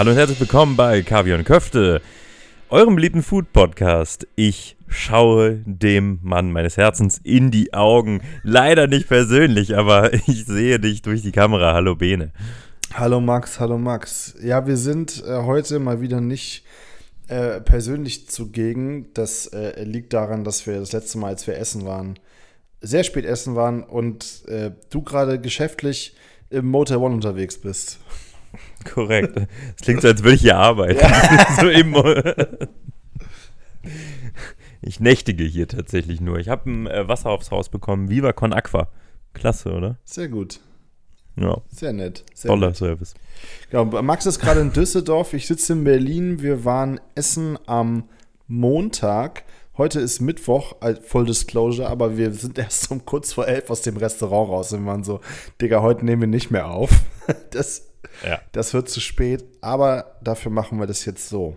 Hallo und herzlich willkommen bei Kaviar und Köfte, eurem beliebten Food-Podcast. Ich schaue dem Mann meines Herzens in die Augen. Leider nicht persönlich, aber ich sehe dich durch die Kamera. Hallo Bene. Hallo Max, hallo Max. Ja, wir sind äh, heute mal wieder nicht äh, persönlich zugegen. Das äh, liegt daran, dass wir das letzte Mal, als wir essen waren, sehr spät essen waren und äh, du gerade geschäftlich im Motel One unterwegs bist. Korrekt. Es klingt so, als würde ich hier arbeiten. Ja. so immer. Ich nächtige hier tatsächlich nur. Ich habe ein äh, Wasser aufs Haus bekommen. Viva Con Aqua. Klasse, oder? Sehr gut. Ja. Sehr nett. Sehr Toller nett. Service. Genau, Max ist gerade in Düsseldorf. Ich sitze in Berlin. Wir waren essen am Montag. Heute ist Mittwoch, Full Disclosure, aber wir sind erst um kurz vor elf aus dem Restaurant raus und waren so, Digga, heute nehmen wir nicht mehr auf. Das, Ja. das wird zu spät, aber dafür machen wir das jetzt so.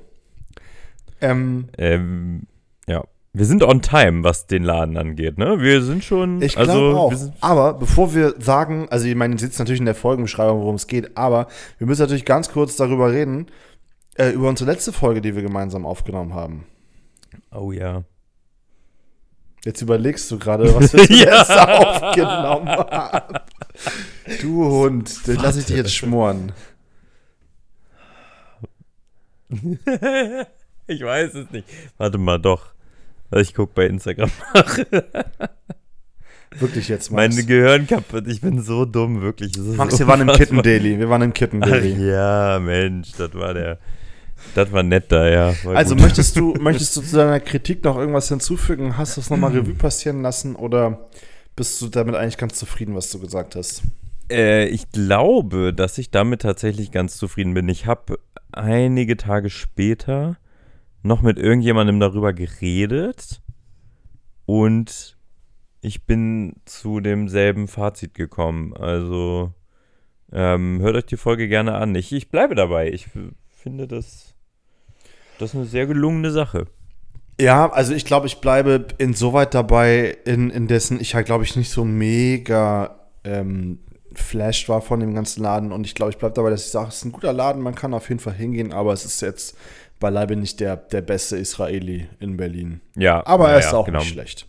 Ähm, Ähm, ja. Wir sind on time, was den Laden angeht, ne? Wir sind schon. Ich also, glaube auch. wir sind- Aber bevor wir sagen, also ich meine, ihr seht natürlich in der Folgenbeschreibung, worum es geht, aber wir müssen natürlich ganz kurz darüber reden, äh, über unsere letzte Folge, die wir gemeinsam aufgenommen haben. Oh ja. Jetzt überlegst du gerade, was wir Ja. zuletzt aufgenommen haben. Du Hund, den lass ich dich jetzt schmoren. ich weiß es nicht. Warte mal, doch. Ich gucke bei Instagram nach. Wirklich jetzt, Max. Mein Gehirn kaputt. Ich bin so dumm, wirklich. Max, wir waren im. Kitten Daily. Wir waren im Kitten Ach Daily. ja, Mensch, das war der. Das war nett da, ja. Also gut. möchtest du, möchtest du zu deiner Kritik noch irgendwas hinzufügen? Hast du es nochmal Revue passieren lassen oder bist du damit eigentlich ganz zufrieden, was du gesagt hast? Äh, ich glaube, dass ich damit tatsächlich ganz zufrieden bin. Ich habe einige Tage später noch mit irgendjemandem darüber geredet und ich bin zu demselben Fazit gekommen. Also ähm, hört euch die Folge gerne an. Ich, ich bleibe dabei. Ich finde das, das eine sehr gelungene Sache. Ja, also ich glaube, ich bleibe insoweit dabei, in, in dessen ich halt, glaube ich, nicht so mega ähm, flashed war von dem ganzen Laden. Und ich glaube, ich bleibe dabei, dass ich sage, es ist ein guter Laden, man kann auf jeden Fall hingehen, aber es ist jetzt beileibe nicht der, der beste Israeli in Berlin. Ja, Aber er ist ja, auch genau. nicht schlecht.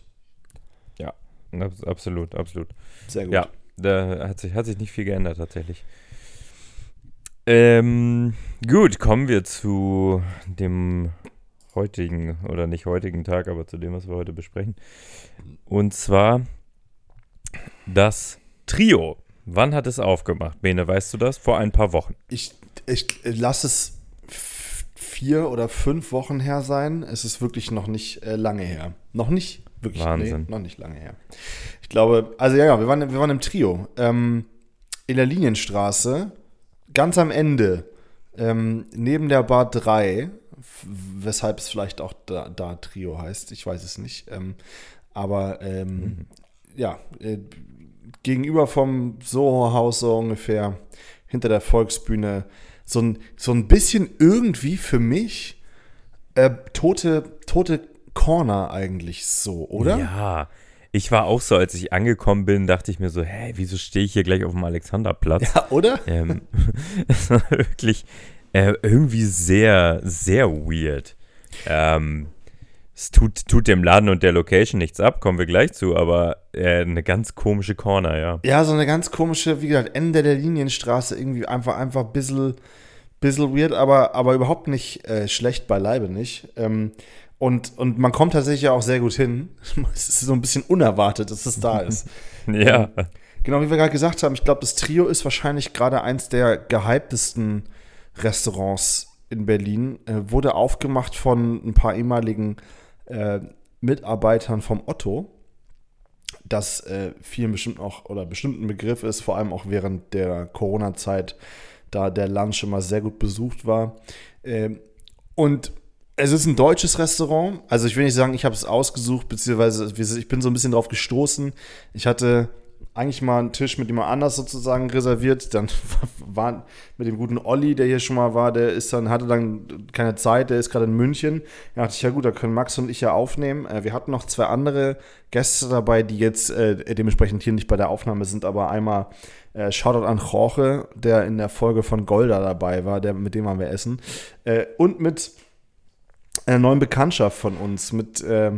Ja, abs- absolut, absolut. Sehr gut. Ja, da hat sich, hat sich nicht viel geändert tatsächlich. Ähm, gut, kommen wir zu dem heutigen, oder nicht heutigen Tag, aber zu dem, was wir heute besprechen. Und zwar das Trio. Wann hat es aufgemacht? Bene, weißt du das? Vor ein paar Wochen. Ich, ich lasse es vier oder fünf Wochen her sein. Es ist wirklich noch nicht äh, lange her. Noch nicht wirklich Wahnsinn. Nee, noch nicht lange her. Ich glaube, also ja, ja, wir waren, wir waren im Trio. Ähm, in der Linienstraße, ganz am Ende, ähm, neben der Bar 3, f- weshalb es vielleicht auch da, da Trio heißt, ich weiß es nicht. Ähm, aber ähm, ja, äh, gegenüber vom Soho-Haus so ungefähr, hinter der Volksbühne, so ein, so ein bisschen irgendwie für mich äh, tote, tote Corner eigentlich so, oder? Ja. Ich war auch so, als ich angekommen bin, dachte ich mir so, hä, wieso stehe ich hier gleich auf dem Alexanderplatz? Ja, oder? Ähm, war wirklich äh, irgendwie sehr, sehr weird. Ähm, es tut, tut dem Laden und der Location nichts ab, kommen wir gleich zu, aber äh, eine ganz komische Corner, ja. Ja, so eine ganz komische, wie gesagt, Ende der Linienstraße, irgendwie einfach, einfach ein bisschen, bisschen weird, aber, aber überhaupt nicht äh, schlecht beileibe nicht. Ähm, und, und man kommt tatsächlich auch sehr gut hin. Es ist so ein bisschen unerwartet, dass es da ist. Ja, Genau, wie wir gerade gesagt haben, ich glaube, das Trio ist wahrscheinlich gerade eins der gehyptesten Restaurants in Berlin. Äh, wurde aufgemacht von ein paar ehemaligen äh, Mitarbeitern vom Otto. Das äh, vielen bestimmt auch oder bestimmten Begriff ist, vor allem auch während der Corona-Zeit, da der Lunch immer sehr gut besucht war. Ähm, und es ist ein deutsches Restaurant. Also ich will nicht sagen, ich habe es ausgesucht, beziehungsweise ich bin so ein bisschen drauf gestoßen. Ich hatte eigentlich mal einen Tisch mit jemand anders sozusagen reserviert. Dann war mit dem guten Olli, der hier schon mal war, der ist dann, hatte dann keine Zeit, der ist gerade in München. Da dachte ich, ja gut, da können Max und ich ja aufnehmen. Äh, wir hatten noch zwei andere Gäste dabei, die jetzt äh, dementsprechend hier nicht bei der Aufnahme sind, aber einmal äh, Shoutout an Jorge, der in der Folge von Golda dabei war, der, mit dem waren wir essen. Äh, und mit einer neuen Bekanntschaft von uns, mit, äh,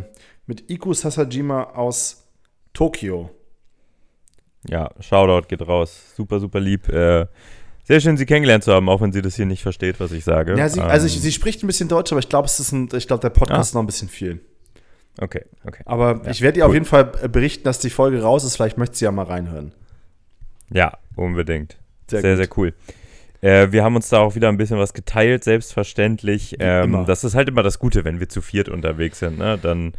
mit Iku Sasajima aus Tokio. Ja, Shoutout geht raus. Super, super lieb. Äh, sehr schön, Sie kennengelernt zu haben, auch wenn sie das hier nicht versteht, was ich sage. Ja, sie, ähm, also ich, sie spricht ein bisschen Deutsch, aber ich glaube, glaube, der Podcast Ah. ist noch ein bisschen viel. Okay, okay. Aber Ja, ich werde ihr cool. auf jeden Fall äh, berichten, dass die Folge raus ist. Vielleicht möchte sie ja mal reinhören. Ja, unbedingt. Sehr Sehr, sehr, cool. Äh, wir haben uns da auch wieder ein bisschen was geteilt, selbstverständlich. Ähm, das ist halt immer das Gute, wenn wir zu viert unterwegs sind. Ne? Dann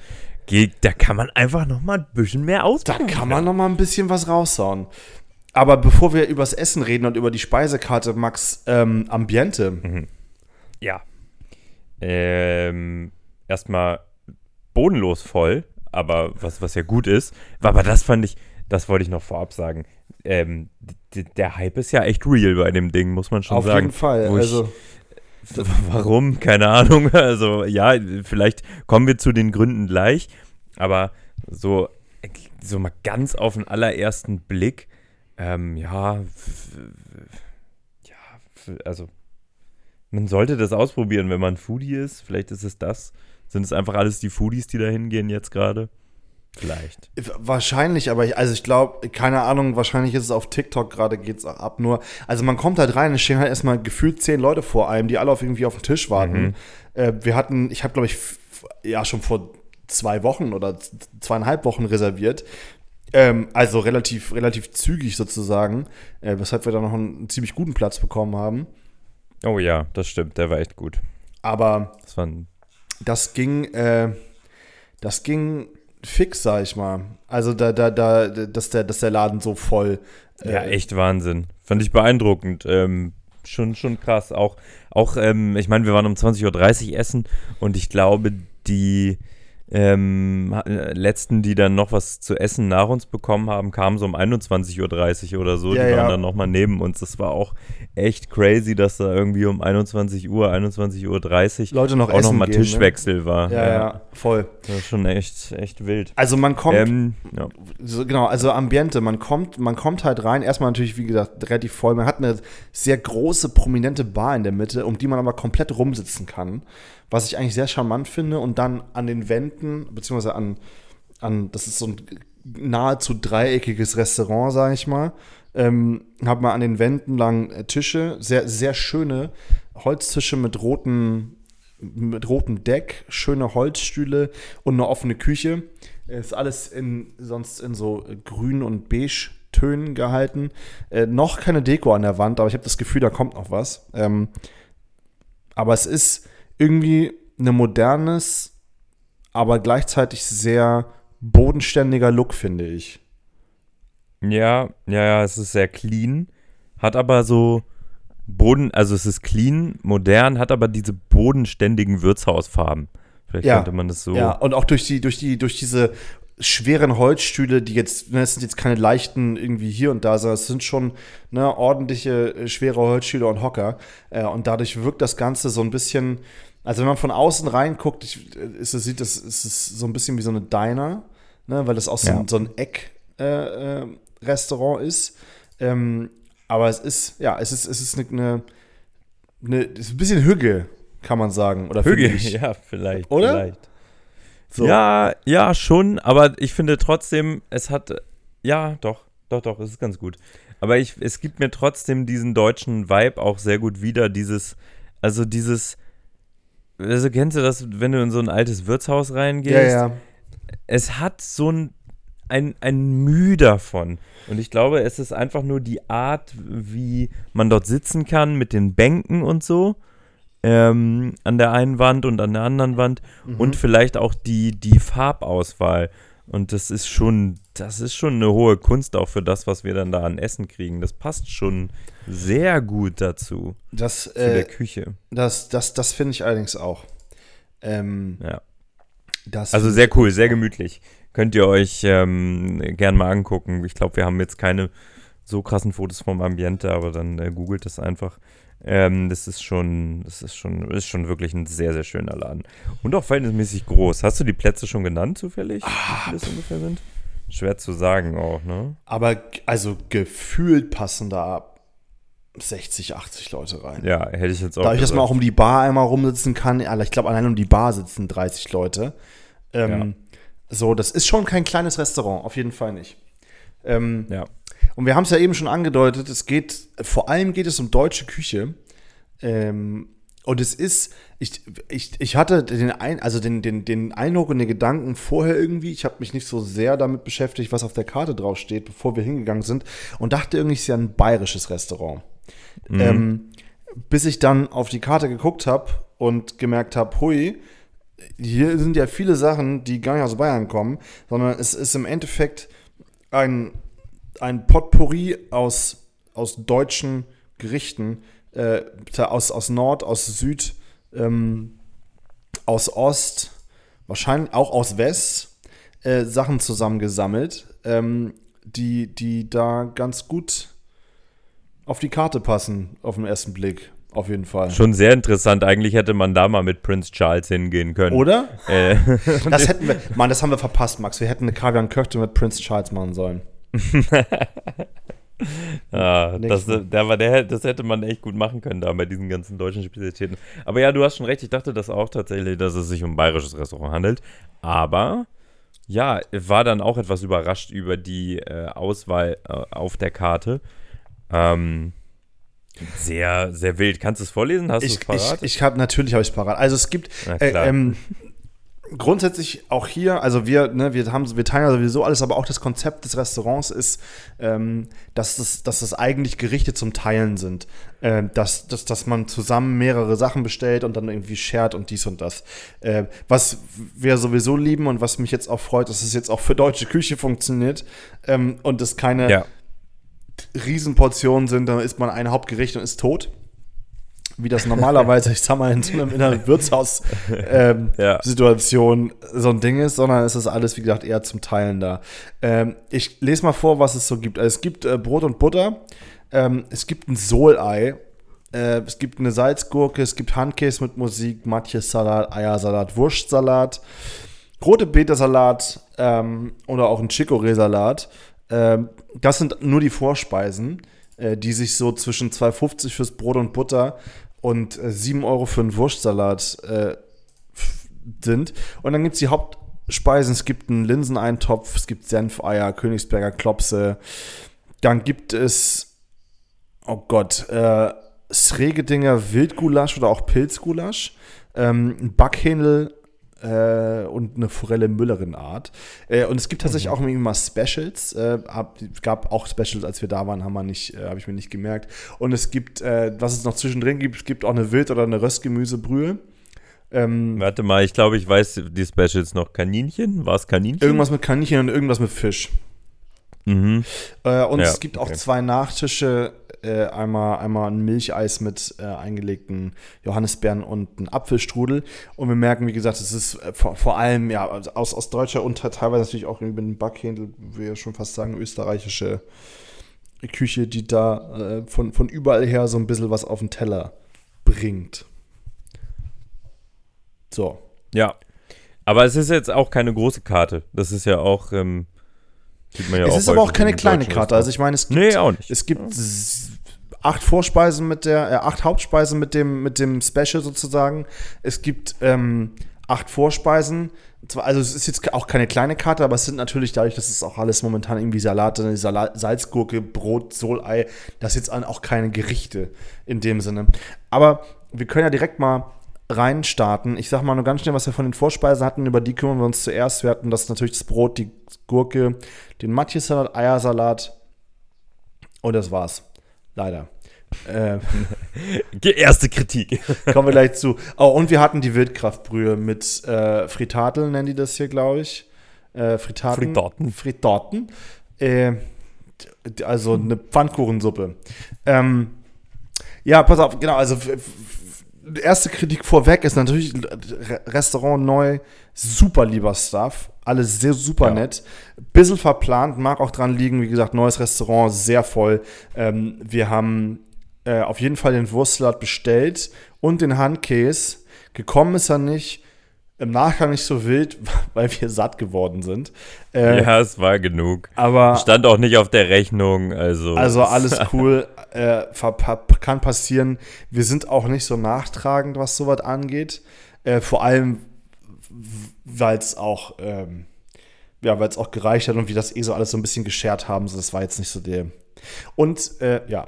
geht, da kann man einfach noch mal ein bisschen mehr Da ausprobieren. kann man noch mal ein bisschen was raushauen. Aber bevor wir übers Essen reden und über die Speisekarte, Max, ähm, Ambiente. Ja. Ähm, erstmal bodenlos voll, aber was, was ja gut ist. Aber das fand ich, das wollte ich noch vorab sagen. Ähm, der Hype ist ja echt real bei dem Ding, muss man schon Auf sagen. jeden Fall. Also, Warum? Keine Ahnung. Also ja, vielleicht kommen wir zu den Gründen gleich, aber so, so mal ganz auf den allerersten Blick, ähm, ja, ja, also man sollte das ausprobieren, wenn man Foodie ist. Vielleicht ist es das. Sind es einfach alles die Foodies, die da hingehen jetzt gerade? Vielleicht. Wahrscheinlich, aber ich, also ich glaube, keine Ahnung, wahrscheinlich ist es auf TikTok gerade, geht es auch ab. Nur, also man kommt halt rein, es stehen halt erstmal gefühlt zehn Leute vor einem, die alle auf irgendwie auf den Tisch warten. Äh, wir hatten, ich habe glaube ich, ja schon vor zwei Wochen oder zweieinhalb Wochen reserviert. Ähm, also relativ, relativ zügig sozusagen, äh, weshalb wir da noch einen ziemlich guten Platz bekommen haben. Oh ja, das stimmt. Der war echt gut. Aber Das das ging, äh, das ging fix, sag ich mal. Also da, da, da, dass der, dass der Laden so voll. äh, Ja, echt Wahnsinn. Fand ich beeindruckend. Ähm, schon, schon krass. Auch, auch ähm, ich meine, wir waren um 20.30 Uhr essen und ich glaube, die ähm, äh, letzten, die dann noch was zu essen nach uns bekommen haben, kamen so um 21.30 Uhr oder so. Ja, die waren ja. dann nochmal neben uns. Das war auch echt crazy, dass da irgendwie um 21 Uhr, 21.30 Uhr Leute noch auch nochmal ne? Tischwechsel war. Ja, ja, voll. Das war schon echt, echt wild. Also man kommt, Ähm, ja. so, genau, also Ambiente, man kommt, man kommt halt rein, erstmal natürlich, wie gesagt, relativ voll. Man hat eine sehr große, prominente Bar in der Mitte, um die man aber komplett rumsitzen kann. Was ich eigentlich sehr charmant finde. Und dann an den Wänden, beziehungsweise an, an das ist so ein nahezu dreieckiges Restaurant, sage ich mal. Ähm, hat man an den Wänden lang äh, Tische, sehr, sehr schöne Holztische mit roten, mit rotem Deck, schöne Holzstühle und eine offene Küche. Ist alles in, sonst in so grün und beige Tönen gehalten. Äh, noch keine Deko an der Wand, aber ich habe das Gefühl, da kommt noch was. Ähm, aber es ist irgendwie ein modernes, aber gleichzeitig sehr bodenständiger Look, finde ich. Ja, ja, ja, es ist sehr clean, hat aber so Boden, also es ist clean, modern, hat aber diese bodenständigen Wirtshausfarben. Vielleicht Ja, könnte man das so. Ja, und auch durch die, durch die, durch diese schweren Holzstühle, die jetzt, ne, es sind jetzt keine leichten irgendwie hier und da, sondern es sind schon ne, ordentliche, äh, schwere Holzstühle und Hocker. Äh, und dadurch wirkt das Ganze so ein bisschen, also wenn man von außen reinguckt, ich, äh, ist, es sieht das, ist es so ein bisschen wie so eine Diner, ne, weil das auch so, Ja. ein, so ein Eck-Restaurant äh, Restaurant ist. Ähm, aber es ist, ja, es ist, es ist eine, eine, eine es ist ein bisschen Hügge, kann man sagen. Oder ich. ja, vielleicht. Oder? Vielleicht. So. Ja, ja, schon, aber ich finde trotzdem, es hat, ja, doch, doch, doch, es ist ganz gut. Aber ich, es gibt mir trotzdem diesen deutschen Vibe auch sehr gut wieder, dieses, also dieses, also kennst du das, wenn du in so ein altes Wirtshaus reingehst? ja, ja. es hat so ein, ein, ein Mühe davon. Und ich glaube, es ist einfach nur die Art, wie man dort sitzen kann mit den Bänken und so. Ähm, an der einen Wand und an der anderen Wand. Und vielleicht auch die, die Farbauswahl. Und das ist schon, das ist schon eine hohe Kunst auch für das, was wir dann da an Essen kriegen. Das passt schon sehr gut dazu, Das, zu der äh, Küche. das, das, das finde ich allerdings auch. Ähm, Ja. das Also sehr cool, sehr gemütlich. Könnt ihr euch ähm, gern mal angucken. Ich glaube, wir haben jetzt keine so krassen Fotos vom Ambiente, aber dann äh, googelt es einfach. Ähm, das ist schon, das ist schon, ist schon wirklich ein sehr, sehr schöner Laden. Und auch verhältnismäßig groß. Hast du die Plätze schon genannt, zufällig? Ah, das ungefähr sind? Schwer zu sagen auch, ne? Aber also gefühlt passen da 60, 80 Leute rein. Ja, hätte ich jetzt auch. Dadurch, dass man auch um die Bar einmal rumsitzen kann, ich glaube, allein um die Bar sitzen 30 Leute. Ähm, So, das ist schon kein kleines Restaurant, auf jeden Fall nicht. Ähm, Ja. Und wir haben es ja eben schon angedeutet, es geht, vor allem geht es um deutsche Küche. Ähm, und es ist, ich, ich, ich hatte den, ein, also den, den, den Eindruck und den Gedanken vorher irgendwie, ich habe mich nicht so sehr damit beschäftigt, was auf der Karte draufsteht, bevor wir hingegangen sind und dachte irgendwie, es ist ja ein bayerisches Restaurant. Ähm, bis ich dann auf die Karte geguckt habe und gemerkt habe, hui, hier sind ja viele Sachen, die gar nicht aus Bayern kommen, sondern es ist im Endeffekt ein, ein Potpourri aus, aus deutschen Gerichten, äh, aus, aus Nord, aus Süd, ähm, aus Ost, wahrscheinlich auch aus West, äh, Sachen zusammengesammelt, ähm, die, die da ganz gut auf die Karte passen, auf den ersten Blick. Auf jeden Fall. Schon sehr interessant. Eigentlich hätte man da mal mit Prince Charles hingehen können. Oder? Äh, Das hätten wir, Mann, das haben wir verpasst, Max. Wir hätten eine Kaviar und Köfte mit Prince Charles machen sollen. ah, das, der der, das hätte man echt gut machen können da bei diesen ganzen deutschen Spezialitäten. Aber ja, du hast schon recht. Ich dachte das auch tatsächlich, dass es sich um ein bayerisches Restaurant handelt. Aber ja, war dann auch etwas überrascht über die äh, Auswahl äh, auf der Karte. Ähm, sehr, sehr wild. Kannst du es vorlesen? Hast du es Ich, ich, parat? ich habe natürlich habe ich parat. Also es gibt äh, ähm, grundsätzlich auch hier, also wir, ne, wir haben, wir teilen ja sowieso alles, aber auch das Konzept des Restaurants ist, ähm, dass das, dass das eigentlich Gerichte zum Teilen sind, ähm, dass, dass, dass man zusammen mehrere Sachen bestellt und dann irgendwie shared und dies und das. Äh, was wir sowieso lieben und was mich jetzt auch freut, dass es jetzt auch für deutsche Küche funktioniert ähm, und es keine ja. Riesenportionen sind, dann isst man ein Hauptgericht und ist tot. Wie das normalerweise, ich sag mal, in so einem in einer Wirtshaus-Situation Ja. so ein Ding ist, sondern es ist alles, wie gesagt, eher zum Teilen da. Ähm, ich lese mal vor, was es so gibt. Also es gibt äh, Brot und Butter, ähm, es gibt ein Sohlei, äh, es gibt eine Salzgurke, es gibt Handkäse mit Musik, Matjes-Salat, Eiersalat, Wurstsalat, rote Betesalat ähm, oder auch ein Chicorée-Salat. Ähm, das sind nur die Vorspeisen, äh, die sich so zwischen 2,50 fürs Brot und Butter und äh, 7 Euro für einen Wurstsalat äh, sind. Und dann gibt es die Hauptspeisen. Es gibt einen Linseneintopf, es gibt Senfeier, Königsberger Klopse. Dann gibt es, oh Gott, äh, Sregedinger Wildgulasch oder auch Pilzgulasch. Ähm, Backhändel äh, und eine Forelle Müllerin-Art. Äh, und es gibt tatsächlich auch irgendwie mal Specials. Äh, hab, gab auch Specials, als wir da waren, haben wir nicht, äh, habe ich mir nicht gemerkt. Und es gibt, äh, was es noch zwischendrin gibt, es gibt auch eine Wild- oder eine Röstgemüsebrühe. Ähm, Warte mal, ich glaube, ich weiß die Specials noch. Kaninchen? War es Kaninchen? irgendwas mit Kaninchen und irgendwas mit Fisch. Mhm. Äh, und Ja, es gibt auch okay. zwei Nachtische. Äh, einmal, einmal ein Milcheis mit äh, eingelegten Johannisbeeren und ein Apfelstrudel. Und wir merken, wie gesagt, es ist äh, vor, vor allem ja also aus, aus deutscher und teilweise natürlich auch irgendwie mit dem Backhändel, wir schon fast sagen, österreichische Küche, die da äh, von, von überall her so ein bisschen was auf den Teller bringt. So. Ja. Aber es ist jetzt auch keine große Karte. Das ist ja auch. Ähm, ja es ist aber auch keine in kleine Karte. Also ich meine, es gibt, Nee, auch nicht. es gibt acht Vorspeisen mit der, äh, acht Hauptspeisen mit dem, mit dem Special sozusagen. Es gibt ähm, acht Vorspeisen. Also es ist jetzt auch keine kleine Karte, aber es sind natürlich dadurch, dass es auch alles momentan irgendwie Salate, Salat, Salzgurke, Brot, Solei, das jetzt auch keine Gerichte in dem Sinne. Aber wir können ja direkt mal reinstarten. Ich sag mal nur ganz schnell, was wir von den Vorspeisen hatten, über die kümmern wir uns zuerst. Wir hatten das natürlich das Brot, die Gurke, den Matjes-Salat, Eiersalat und das war's. Leider. Äh, Die erste Kritik. kommen wir gleich zu. Oh, und wir hatten die Wildkraftbrühe mit äh, Fritatel, nennen die das hier, glaube ich. Äh, Fritaten. Fritaten. Fritaten. Äh, also eine Pfannkuchensuppe. Ähm, ja, pass auf, genau, also erste Kritik vorweg ist natürlich Re- Restaurant neu, super lieber Stuff, Alles sehr super Ja. nett. Bisschen verplant, mag auch dran liegen. Wie gesagt, neues Restaurant, sehr voll. Ähm, wir haben äh, auf jeden Fall den Wurstsalat bestellt und den Handkäse. Gekommen ist er nicht. Im Nachgang nicht so wild, weil wir satt geworden sind. Äh, Ja, es war genug. aber Stand auch nicht auf der Rechnung, also. also alles cool, äh, kann passieren. Wir sind auch nicht so nachtragend, was sowas angeht. Äh, vor allem, weil es auch, ähm, ja, weil es auch gereicht hat und wir das eh so alles so ein bisschen geschert haben. So, das war jetzt nicht so der. Und äh, ja,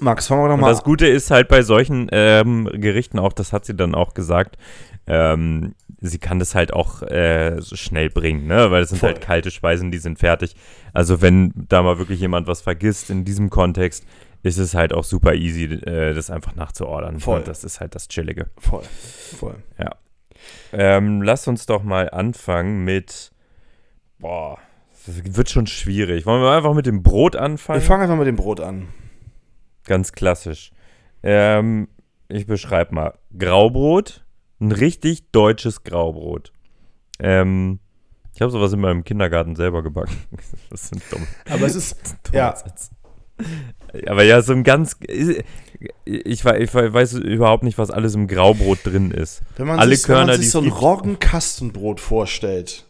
Max, fangen wir doch mal das Gute ist halt bei solchen ähm, Gerichten auch, das hat sie dann auch gesagt, ähm, sie kann das halt auch äh, so schnell bringen, ne? Weil es sind Voll. halt kalte Speisen, die sind fertig. Also wenn da mal wirklich jemand was vergisst in diesem Kontext, ist es halt auch super easy, äh, das einfach nachzuordern. Voll. Und das ist halt das Chillige. voll, voll. Ähm, lass uns doch mal anfangen mit, boah, das wird schon schwierig. Wollen wir einfach mit dem Brot anfangen? Wir fangen einfach mit dem Brot an. Ganz klassisch. Ähm, ich beschreibe mal. Graubrot, ein richtig deutsches Graubrot. Ähm, ich habe sowas in meinem Kindergarten selber gebacken. Das sind dumm. Aber es ist, Ja. Satz. Aber ja, so ein ganz. Ich, ich weiß überhaupt nicht, was alles im Graubrot drin ist. wenn man Alle sich, wenn Körner, man die sich so ein gibt. Roggenkastenbrot vorstellt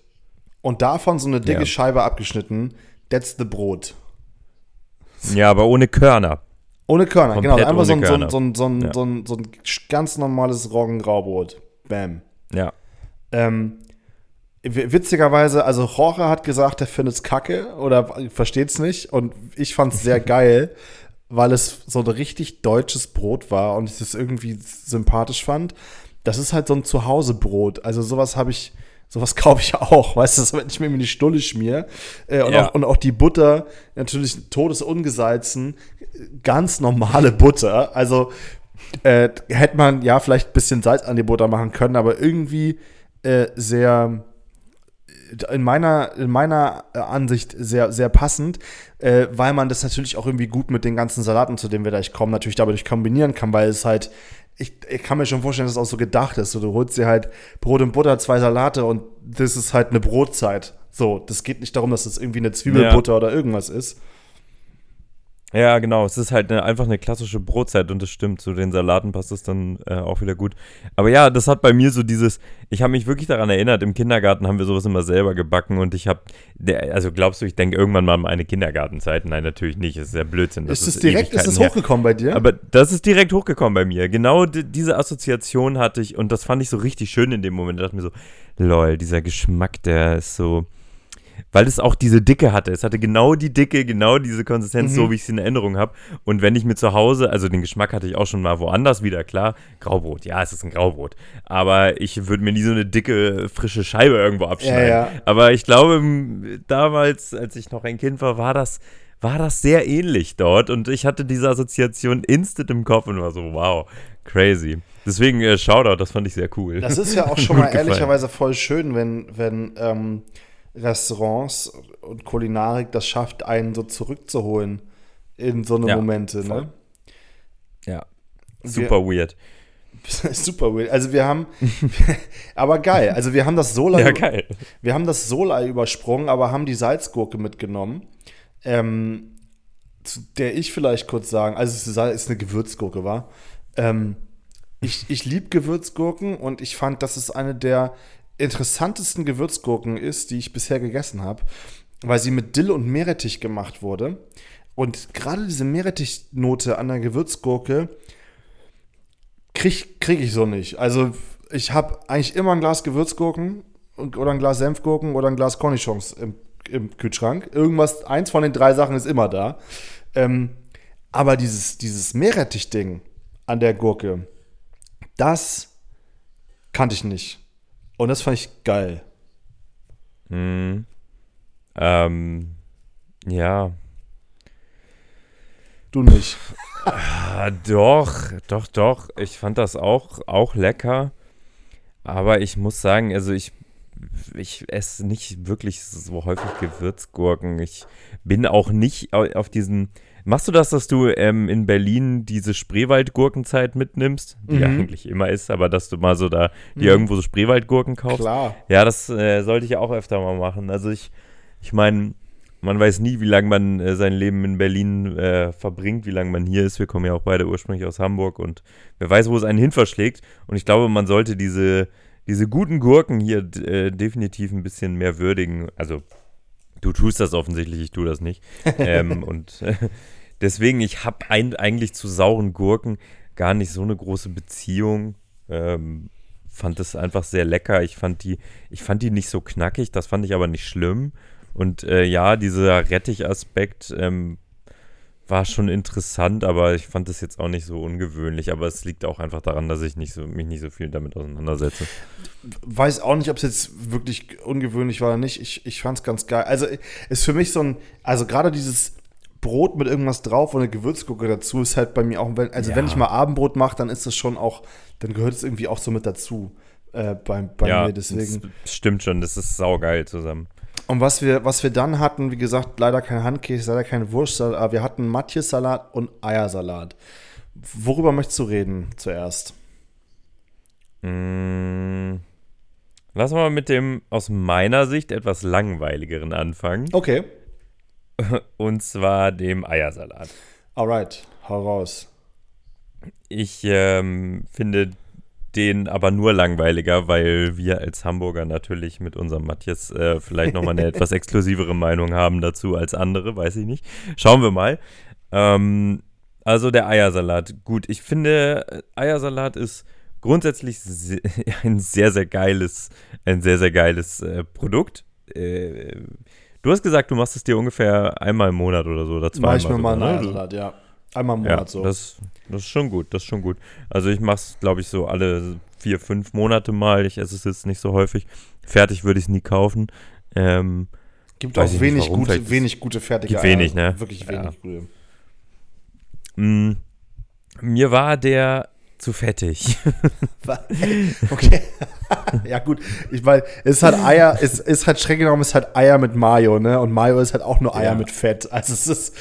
und davon so eine dicke Ja. Scheibe abgeschnitten, that's the Brot. Ja, aber ohne Körner. Ohne Körner, Komplett genau. Einfach so, ein, Körner. so, ein, so, ein, Ja. so, ein, so ein ganz normales Roggengraubrot. Bam. Ja. Ähm, witzigerweise, also Jorge hat gesagt, er findet es kacke oder versteht es nicht. Und ich fand es sehr geil, weil es so ein richtig deutsches Brot war und ich das irgendwie sympathisch fand. Das ist halt so ein Zuhausebrot. Also sowas habe ich, sowas kaufe ich auch, weißt du, wenn ich mir die Stulle schmier. Äh, und, Ja. auch, und auch die Butter, natürlich todesungesalzen, ganz normale Butter. Also äh, hätte man ja vielleicht ein bisschen Salz an die Butter machen können, aber irgendwie äh, sehr in meiner, in meiner Ansicht sehr, sehr passend, äh, weil man das natürlich auch irgendwie gut mit den ganzen Salaten, zu denen wir gleich kommen, natürlich dadurch kombinieren kann, weil es halt, ich, ich kann mir schon vorstellen, dass es auch so gedacht ist. So, du holst dir halt Brot und Butter, zwei Salate und das ist halt eine Brotzeit. So, das geht nicht darum, dass das irgendwie eine Zwiebelbutter oder irgendwas ist. Ja, genau. Es ist halt eine, einfach eine klassische Brotzeit und das stimmt. Zu den Salaten passt es dann äh, auch wieder gut. Aber ja, das hat bei mir so dieses. Ich habe mich wirklich daran erinnert, im Kindergarten haben wir sowas immer selber gebacken und ich habe. Also glaubst du, ich denke irgendwann mal an meine Kindergartenzeit? Nein, natürlich nicht. Das ist ja Blödsinn. Das ist es direkt, ist es her. hochgekommen bei dir? Aber das ist direkt hochgekommen bei mir. Genau di- diese Assoziation hatte ich und das fand ich so richtig schön in dem Moment. Ich dachte mir so, lol, dieser Geschmack, der ist so. Weil es auch diese Dicke hatte. Es hatte genau die Dicke, genau diese Konsistenz, Mhm. so wie ich sie in Erinnerung habe. Und wenn ich mir zu Hause, also den Geschmack hatte ich auch schon mal woanders wieder, klar, Graubrot, ja, es ist ein Graubrot. Aber ich würde mir nie so eine dicke, frische Scheibe irgendwo abschneiden. Ja, ja. Aber ich glaube, damals, als ich noch ein Kind war, war das, war das sehr ähnlich dort. Und ich hatte diese Assoziation instant im Kopf und war so, wow, crazy. Deswegen äh, Shoutout, das fand ich sehr cool. Das ist ja auch schon mal gefallen. ehrlicherweise voll schön, wenn, wenn ähm, Restaurants und Kulinarik das schafft, einen so zurückzuholen in so eine Ja, Momente. voll. Ne? Ja. Super weird. Super weird. Also wir haben, aber geil. Also wir haben das Sola, Ja, geil. wir haben das Sola übersprungen, aber haben die Salzgurke mitgenommen. Ähm, zu der ich vielleicht kurz sagen, also es ist ist eine Gewürzgurke, war. Ähm, ich ich liebe Gewürzgurken und ich fand, dass es eine der interessantesten Gewürzgurken ist, die ich bisher gegessen habe, weil sie mit Dill und Meerrettich gemacht wurde. Und gerade diese Meerrettich-Note an der Gewürzgurke kriege krieg ich so nicht. Also ich habe eigentlich immer ein Glas Gewürzgurken oder ein Glas Senfgurken oder ein Glas Cornichons im, im Kühlschrank. Irgendwas, eins von den drei Sachen ist immer da. Ähm, aber dieses, dieses Meerrettich-Ding an der Gurke, das kannte ich nicht. Und das fand ich geil. Mhm. Ähm, ja. Du nicht. Ah, doch, doch, doch. Ich fand das auch, auch lecker. Aber ich muss sagen, also ich ich esse nicht wirklich so häufig Gewürzgurken. Ich bin auch nicht auf diesen. Machst du das, dass du ähm, in Berlin diese Spreewaldgurkenzeit mitnimmst, die Mhm. ja eigentlich immer ist, aber dass du mal so da dir Mhm. irgendwo so Spreewaldgurken kaufst? Klar. Ja, das äh, sollte ich auch öfter mal machen. Also ich, ich meine, man weiß nie, wie lange man äh, sein Leben in Berlin äh, verbringt, wie lange man hier ist. Wir kommen ja auch beide ursprünglich aus Hamburg und wer weiß, wo es einen hin verschlägt. Und ich glaube, man sollte diese, diese guten Gurken hier äh, definitiv ein bisschen mehr würdigen. Also du tust das offensichtlich, ich tue das nicht. ähm, und äh, deswegen, ich habe eigentlich zu sauren Gurken gar nicht so eine große Beziehung. Ähm, fand es einfach sehr lecker. Ich fand die, ich fand die nicht so knackig, das fand ich aber nicht schlimm. Und äh, ja, dieser Rettich-Aspekt ähm, war schon interessant, aber ich fand es jetzt auch nicht so ungewöhnlich. Aber es liegt auch einfach daran, dass ich nicht so, mich nicht so viel damit auseinandersetze. Weiß auch nicht, ob es jetzt wirklich ungewöhnlich war oder nicht. Ich, ich fand es ganz geil. Also ist für mich so ein, also gerade dieses Brot mit irgendwas drauf und eine Gewürzgurke dazu ist halt bei mir auch, wenn, also Ja. wenn ich mal Abendbrot mache, dann ist das schon auch, dann gehört es irgendwie auch so mit dazu äh, bei, bei ja, mir. Deswegen. das stimmt schon, das ist saugeil zusammen. Und was wir, was wir dann hatten, wie gesagt, leider kein Handkäse, leider keine Wurstsalat, aber wir hatten Matjes-Salat und Eiersalat. Worüber möchtest du reden zuerst? Mm, Lass mal mit dem aus meiner Sicht etwas langweiligeren anfangen. Okay. Und zwar dem Eiersalat. Alright, hau raus. Ich ähm, finde den aber nur langweiliger, weil wir als Hamburger natürlich mit unserem Matthias äh, vielleicht nochmal eine etwas exklusivere Meinung haben dazu als andere, weiß ich nicht. Schauen wir mal. Ähm, also der Eiersalat. Gut, ich finde, äh, Eiersalat ist grundsätzlich se ein sehr, sehr geiles, ein sehr, sehr geiles äh, Produkt. Äh, du hast gesagt, du machst es dir ungefähr einmal im Monat oder so oder Mach zweimal. ich mir mal einen ne? Eiersalat, ja. Einmal im Ja, Monat so. das, das ist schon gut, das ist schon gut. Also ich mache es, glaube ich, so alle vier, fünf Monate mal. Ich esse es jetzt nicht so häufig. Fertig würde ich es nie kaufen. Ähm, Gibt auch wenig, warum, gute, wenig gute fertige Gibt wenig, ne? Wirklich Ja. wenig gute. mh, mir war der zu fettig. Okay. ja, gut. Ich meine, es ist halt Eier, es ist halt streng genommen, es ist halt Eier mit Mayo, ne? Und Mayo ist halt auch nur Eier Ja. mit Fett. Also es ist.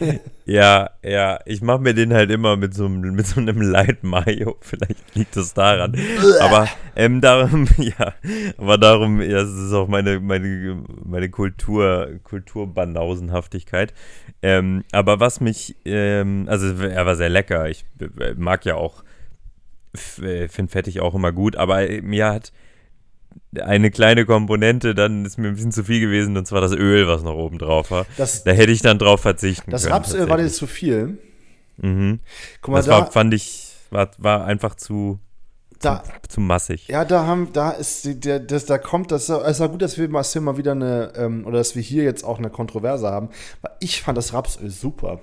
ja, ja, ich mache mir den halt immer mit so, einem- mit so einem Light Mayo. Vielleicht liegt es daran. aber ähm, darum, ja, aber darum, ja, es ist auch meine, meine, meine Kultur, Kulturbanausenhaftigkeit. Ähm, aber was mich, ähm, also er war sehr lecker. Ich äh, mag ja auch, finde fettig auch immer gut, aber äh, mir hat eine kleine Komponente, dann ist mir ein bisschen zu viel gewesen, und zwar das Öl, was noch oben drauf war. Das, Da hätte ich dann drauf verzichten das können. Rapsöl war dir zu viel. Mhm. Guck mal, Das da, war, fand ich, war, war einfach zu, da, zu massig. ja, da haben, da ist der, das, da kommt, das es war gut, dass wir mal, dass wir mal wieder eine, ähm, oder dass wir hier jetzt auch eine Kontroverse haben, weil ich fand das Rapsöl super.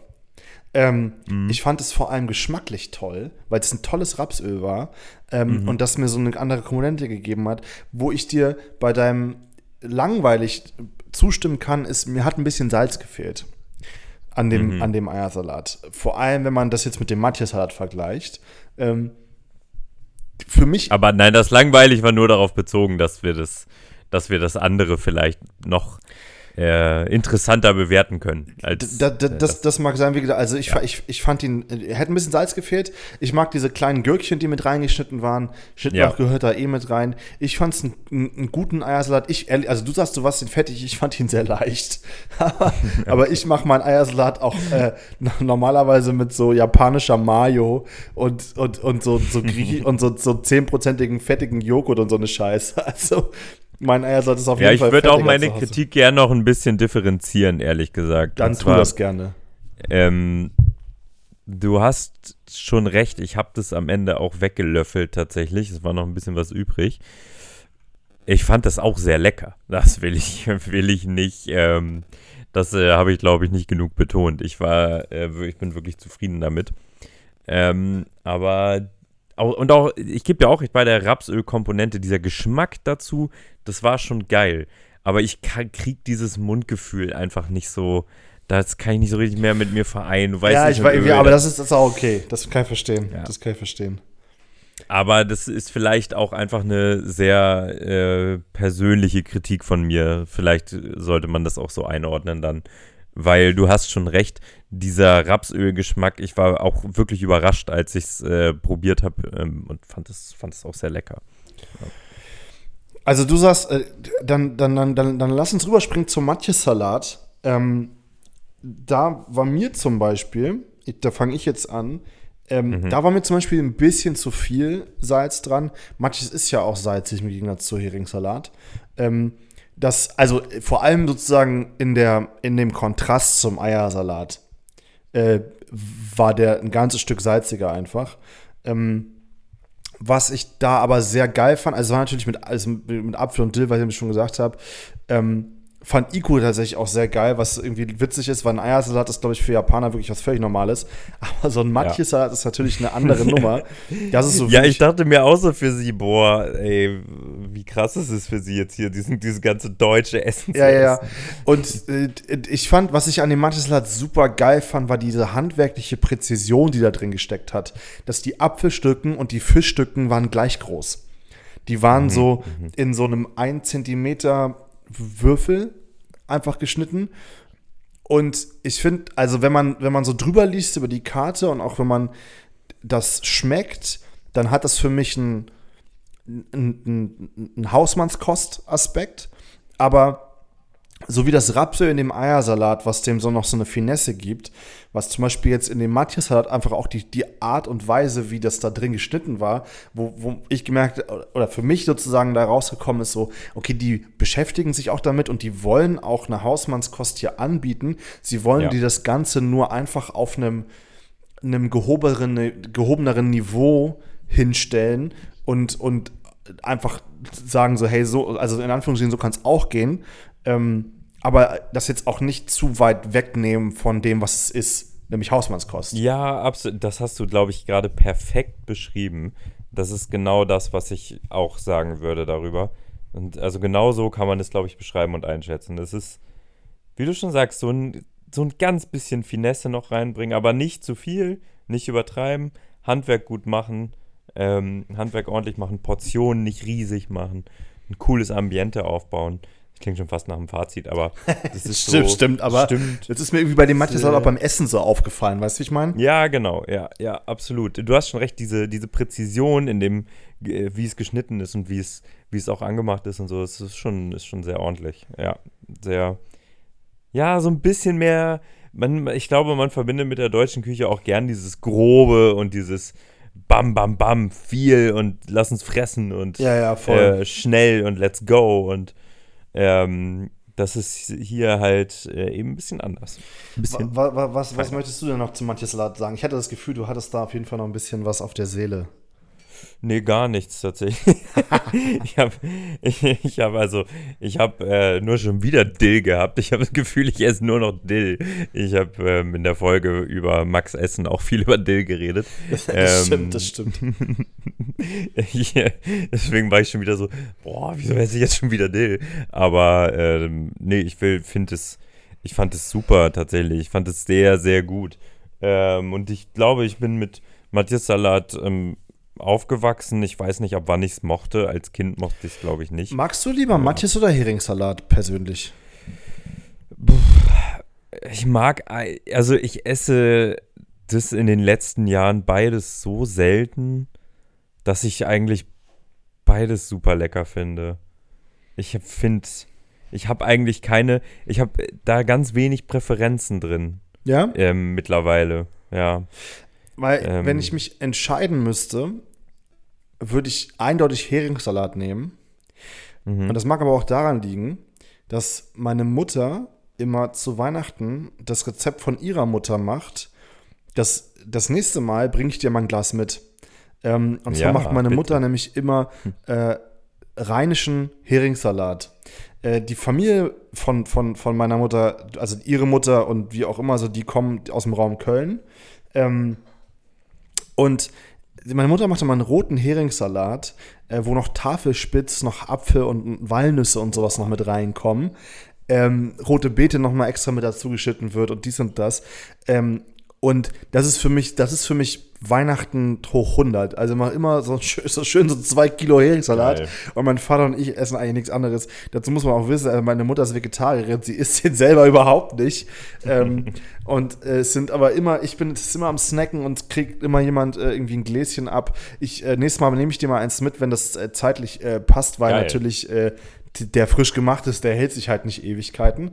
Ähm, Mhm. Ich fand es vor allem geschmacklich toll, weil es ein tolles Rapsöl war ähm, Mhm. und das mir so eine andere Komponente gegeben hat, wo ich dir bei deinem langweilig zustimmen kann, ist, mir hat ein bisschen Salz gefehlt an dem, Mhm. an dem Eiersalat. Vor allem, wenn man das jetzt mit dem Matjes-Salat vergleicht. Ähm, für mich Aber nein, das langweilig war nur darauf bezogen, dass wir das, dass wir das andere vielleicht noch äh, interessanter bewerten können. Als, Da, da, äh, das, das mag sein, wie gesagt, also ich, Ja. ich, ich fand ihn, er hätte ein bisschen Salz gefehlt. Ich mag diese kleinen Gürkchen, die mit reingeschnitten waren. Schnittlauch Ja. gehört da eh mit rein. Ich fand es einen, einen guten Eiersalat. Ich, also du sagst, du warst ihn fettig, ich fand ihn sehr leicht. aber, ich mache meinen Eiersalat auch äh, no- normalerweise mit so japanischer Mayo und, und, und so, so, Griechi- und so, so 10%igen fettigen Joghurt und so eine Scheiße. Also mein Eiersalat ist auf ja, jeden ich Fall würde auch meine. Kritik gerne noch ein bisschen differenzieren, ehrlich gesagt. Dann Und tu zwar, das gerne. Ähm, du hast schon recht, ich habe das am Ende auch weggelöffelt tatsächlich. Es war noch ein bisschen was übrig. Ich fand das auch sehr lecker. Das will ich, will ich nicht. Ähm, das äh, habe ich, glaube ich, nicht genug betont. Ich war, äh, ich bin wirklich zufrieden damit. Ähm, aber und auch, ich gebe ja auch bei der Rapsölkomponente, dieser Geschmack dazu, das war schon geil. Aber ich kann, krieg dieses Mundgefühl einfach nicht so, das kann ich nicht so richtig mehr mit mir vereinen. Ja, nicht, ich weiß, aber das ist, das ist auch okay. Das kann ich verstehen. Ja. Das kann ich verstehen. Aber das ist vielleicht auch einfach eine sehr äh, persönliche Kritik von mir. Vielleicht sollte man das auch so einordnen dann. Weil du hast schon recht, dieser Rapsölgeschmack, ich war auch wirklich überrascht, als ich es äh, probiert habe ähm, und fand es fand es auch sehr lecker. Ja. Also du sagst, äh, dann, dann, dann, dann, dann lass uns rüberspringen zum Matjes-Salat. Ähm, da war mir zum Beispiel, da fange ich jetzt an, ähm, mhm. da war mir zum Beispiel ein bisschen zu viel Salz dran. Matjes ist ja auch salzig im Gegensatz zu Heringssalat. Ähm, das, also vor allem sozusagen in, der, in dem Kontrast zum Eiersalat äh, war der ein ganzes Stück salziger einfach. Ähm, was ich da aber sehr geil fand, also war natürlich mit, also mit Apfel und Dill, was ich schon gesagt habe, ähm, fand Iku tatsächlich auch sehr geil, was irgendwie witzig ist, weil ein Eiersalat ist, glaube ich, für Japaner wirklich was völlig Normales. Aber so ein Matjes-Salat ja. ist natürlich eine andere Nummer. Das ist so ja, ich dachte mir auch so für sie, boah, ey, wie krass ist es für sie jetzt hier, diesen, dieses ganze deutsche Essen ja, ja, ja. Und äh, ich fand, was ich an dem Matjes-Salat super geil fand, war diese handwerkliche Präzision, die da drin gesteckt hat. Dass die Apfelstücken und die Fischstücken waren gleich groß. Die waren mhm. so mhm. in so einem 1 Zentimeter Würfel einfach geschnitten. Und ich finde, also wenn man, wenn man so drüber liest über die Karte und auch wenn man das schmeckt, dann hat das für mich einen, einen, einen Hausmannskost-Aspekt. Aber so wie das Rapsöl in dem Eiersalat, was dem so noch so eine Finesse gibt, was zum Beispiel jetzt in dem Matjes-Salat einfach auch die, die Art und Weise, wie das da drin geschnitten war, wo, wo ich gemerkt, oder für mich sozusagen da rausgekommen ist, so, okay, die beschäftigen sich auch damit und die wollen auch eine Hausmannskost hier anbieten. Sie wollen ja. die das Ganze nur einfach auf einem, einem gehobeneren, gehobeneren Niveau hinstellen und, und einfach sagen so, hey, so, also in Anführungsstrichen, so kann es auch gehen. Ähm, aber das jetzt auch nicht zu weit wegnehmen von dem, was es ist, nämlich Hausmannskost. Ja, absolut. Das hast du, glaube ich, gerade perfekt beschrieben. Das ist genau das, was ich auch sagen würde darüber. Und also genau so kann man es, glaube ich, beschreiben und einschätzen. Es ist, wie du schon sagst, so ein, so ein ganz bisschen Finesse noch reinbringen, aber nicht zu viel, nicht übertreiben, Handwerk gut machen, ähm, Handwerk ordentlich machen, Portionen nicht riesig machen, ein cooles Ambiente aufbauen. Das klingt schon fast nach einem Fazit, aber das ist stimmt, so, stimmt, aber stimmt. das ist mir irgendwie bei dem Matjes auch beim Essen so aufgefallen, weißt du, wie ich meine? Ja, genau, ja, ja, absolut. Du hast schon recht, diese, diese Präzision in dem, äh, wie es geschnitten ist und wie es, wie es auch angemacht ist und so, das ist schon, ist schon sehr ordentlich. Ja, sehr, ja, so ein bisschen mehr, man, ich glaube, man verbindet mit der deutschen Küche auch gern dieses Grobe und dieses Bam, Bam, Bam, viel und lass uns fressen und ja, ja, äh, schnell und let's go und ähm, das ist hier halt äh, eben ein bisschen anders. Ein bisschen was, was, was möchtest du denn noch zu manches Salat sagen? Ich hatte das Gefühl, du hattest da auf jeden Fall noch ein bisschen was auf der Seele. Nee, gar nichts tatsächlich. ich habe ich, ich hab also, ich habe äh, nur schon wieder Dill gehabt. Ich habe das Gefühl, ich esse nur noch Dill. Ich habe ähm, in der Folge über Max Essen auch viel über Dill geredet. Das ähm, stimmt, das stimmt. ich, deswegen war ich schon wieder so, boah, wieso esse ich jetzt schon wieder Dill? Aber ähm, nee, ich will, finde es, ich fand es super tatsächlich. Ich fand es sehr, sehr gut. Ähm, und ich glaube, ich bin mit Matthias Salat ähm, aufgewachsen. Ich weiß nicht, ab wann ich es mochte. Als Kind mochte ich es, glaube ich, nicht. Magst du lieber ja. Matjes oder Heringssalat persönlich? Ich mag, also ich esse das in den letzten Jahren beides so selten, dass ich eigentlich beides super lecker finde. Ich finde, ich habe eigentlich keine, ich habe da ganz wenig Präferenzen drin. Ja? Ähm, mittlerweile, ja. Weil, ähm, wenn ich mich entscheiden müsste, würde ich eindeutig Heringssalat nehmen. Mhm. Und das mag aber auch daran liegen, dass meine Mutter immer zu Weihnachten das Rezept von ihrer Mutter macht. Das, das nächste Mal bringe ich dir mal ein Glas mit. Ähm, und zwar ja, macht meine bitte. Mutter nämlich immer hm. äh, rheinischen Heringssalat. Äh, die Familie von, von, von meiner Mutter, also ihre Mutter und wie auch immer, so die kommen aus dem Raum Köln. Ähm, und meine Mutter machte mal einen roten Heringssalat, äh, wo noch Tafelspitz, noch Apfel und Walnüsse und sowas noch mit reinkommen. Ähm, rote Beete noch mal extra mit dazu geschnitten wird und dies und das. Ähm, und das ist für mich, das ist für mich Weihnachten hoch 100. Also immer, immer so, schön, so schön so zwei Kilo Heringssalat. Geil. Und mein Vater und ich essen eigentlich nichts anderes. Dazu muss man auch wissen, also meine Mutter ist Vegetarierin, sie isst den selber überhaupt nicht. ähm, und äh, es sind aber immer, ich bin immer am Snacken und kriegt immer jemand äh, irgendwie ein Gläschen ab. Ich, äh, nächstes Mal nehme ich dir mal eins mit, wenn das äh, zeitlich äh, passt, weil Geil. natürlich äh, der frisch gemacht ist, der hält sich halt nicht Ewigkeiten.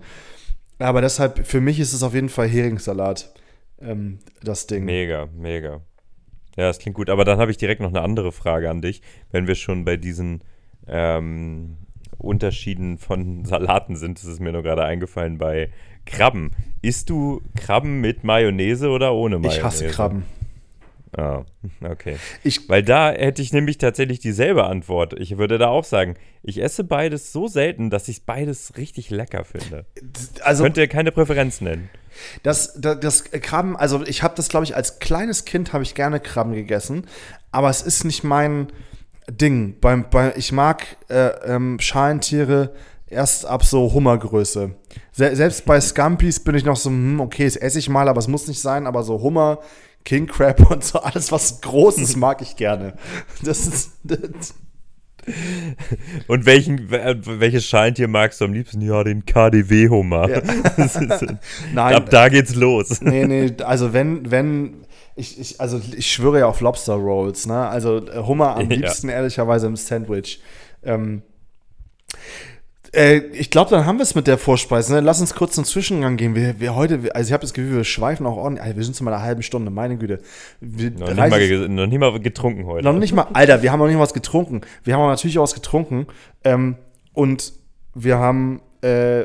Aber deshalb, für mich ist es auf jeden Fall Heringssalat, ähm, das Ding. Mega, mega. Ja, das klingt gut. Aber dann habe ich direkt noch eine andere Frage an dich, wenn wir schon bei diesen ähm, Unterschieden von Salaten sind. Das ist mir nur gerade eingefallen bei Krabben. Isst du Krabben mit Mayonnaise oder ohne Mayonnaise? Ich hasse Krabben. Ah, okay. Ich, Weil da hätte ich nämlich tatsächlich dieselbe Antwort. Ich würde da auch sagen, ich esse beides so selten, dass ich beides richtig lecker finde. also, Könnt ihr keine Präferenz nennen? Das, das, das Krabben, also ich habe das, glaube ich, als kleines Kind habe ich gerne Krabben gegessen, aber es ist nicht mein Ding. Beim, bei, ich mag äh, ähm, Schalentiere erst ab so Hummergröße. Se selbst bei Scampis bin ich noch so, hm, okay, das esse ich mal, aber es muss nicht sein, aber so Hummer, King Crab und so alles, was groß ist, mag ich gerne. Das ist. Das, Und welchen, wel- welches Schalentier magst du am liebsten? Ja, den KDW-Hummer. Ja. Nein. Ab da geht's los. nee, nee, also wenn, wenn, ich, ich, also ich schwöre ja auf Lobster Rolls, ne? Also äh, Hummer am Ja. liebsten ehrlicherweise im Sandwich. Ähm, äh, ich glaube, dann haben wir es mit der Vorspeise. Ne? Lass uns kurz zum Zwischengang gehen. Wir, wir heute, also ich habe das Gefühl, wir schweifen auch ordentlich. Alter, wir sind zu mal einer halben Stunde, meine Güte. Wir, Noch nicht, mal, noch nicht mal getrunken heute. noch nicht mal, Alter, wir haben noch nicht mal was getrunken. Wir haben natürlich auch was getrunken. Ähm, und wir haben äh,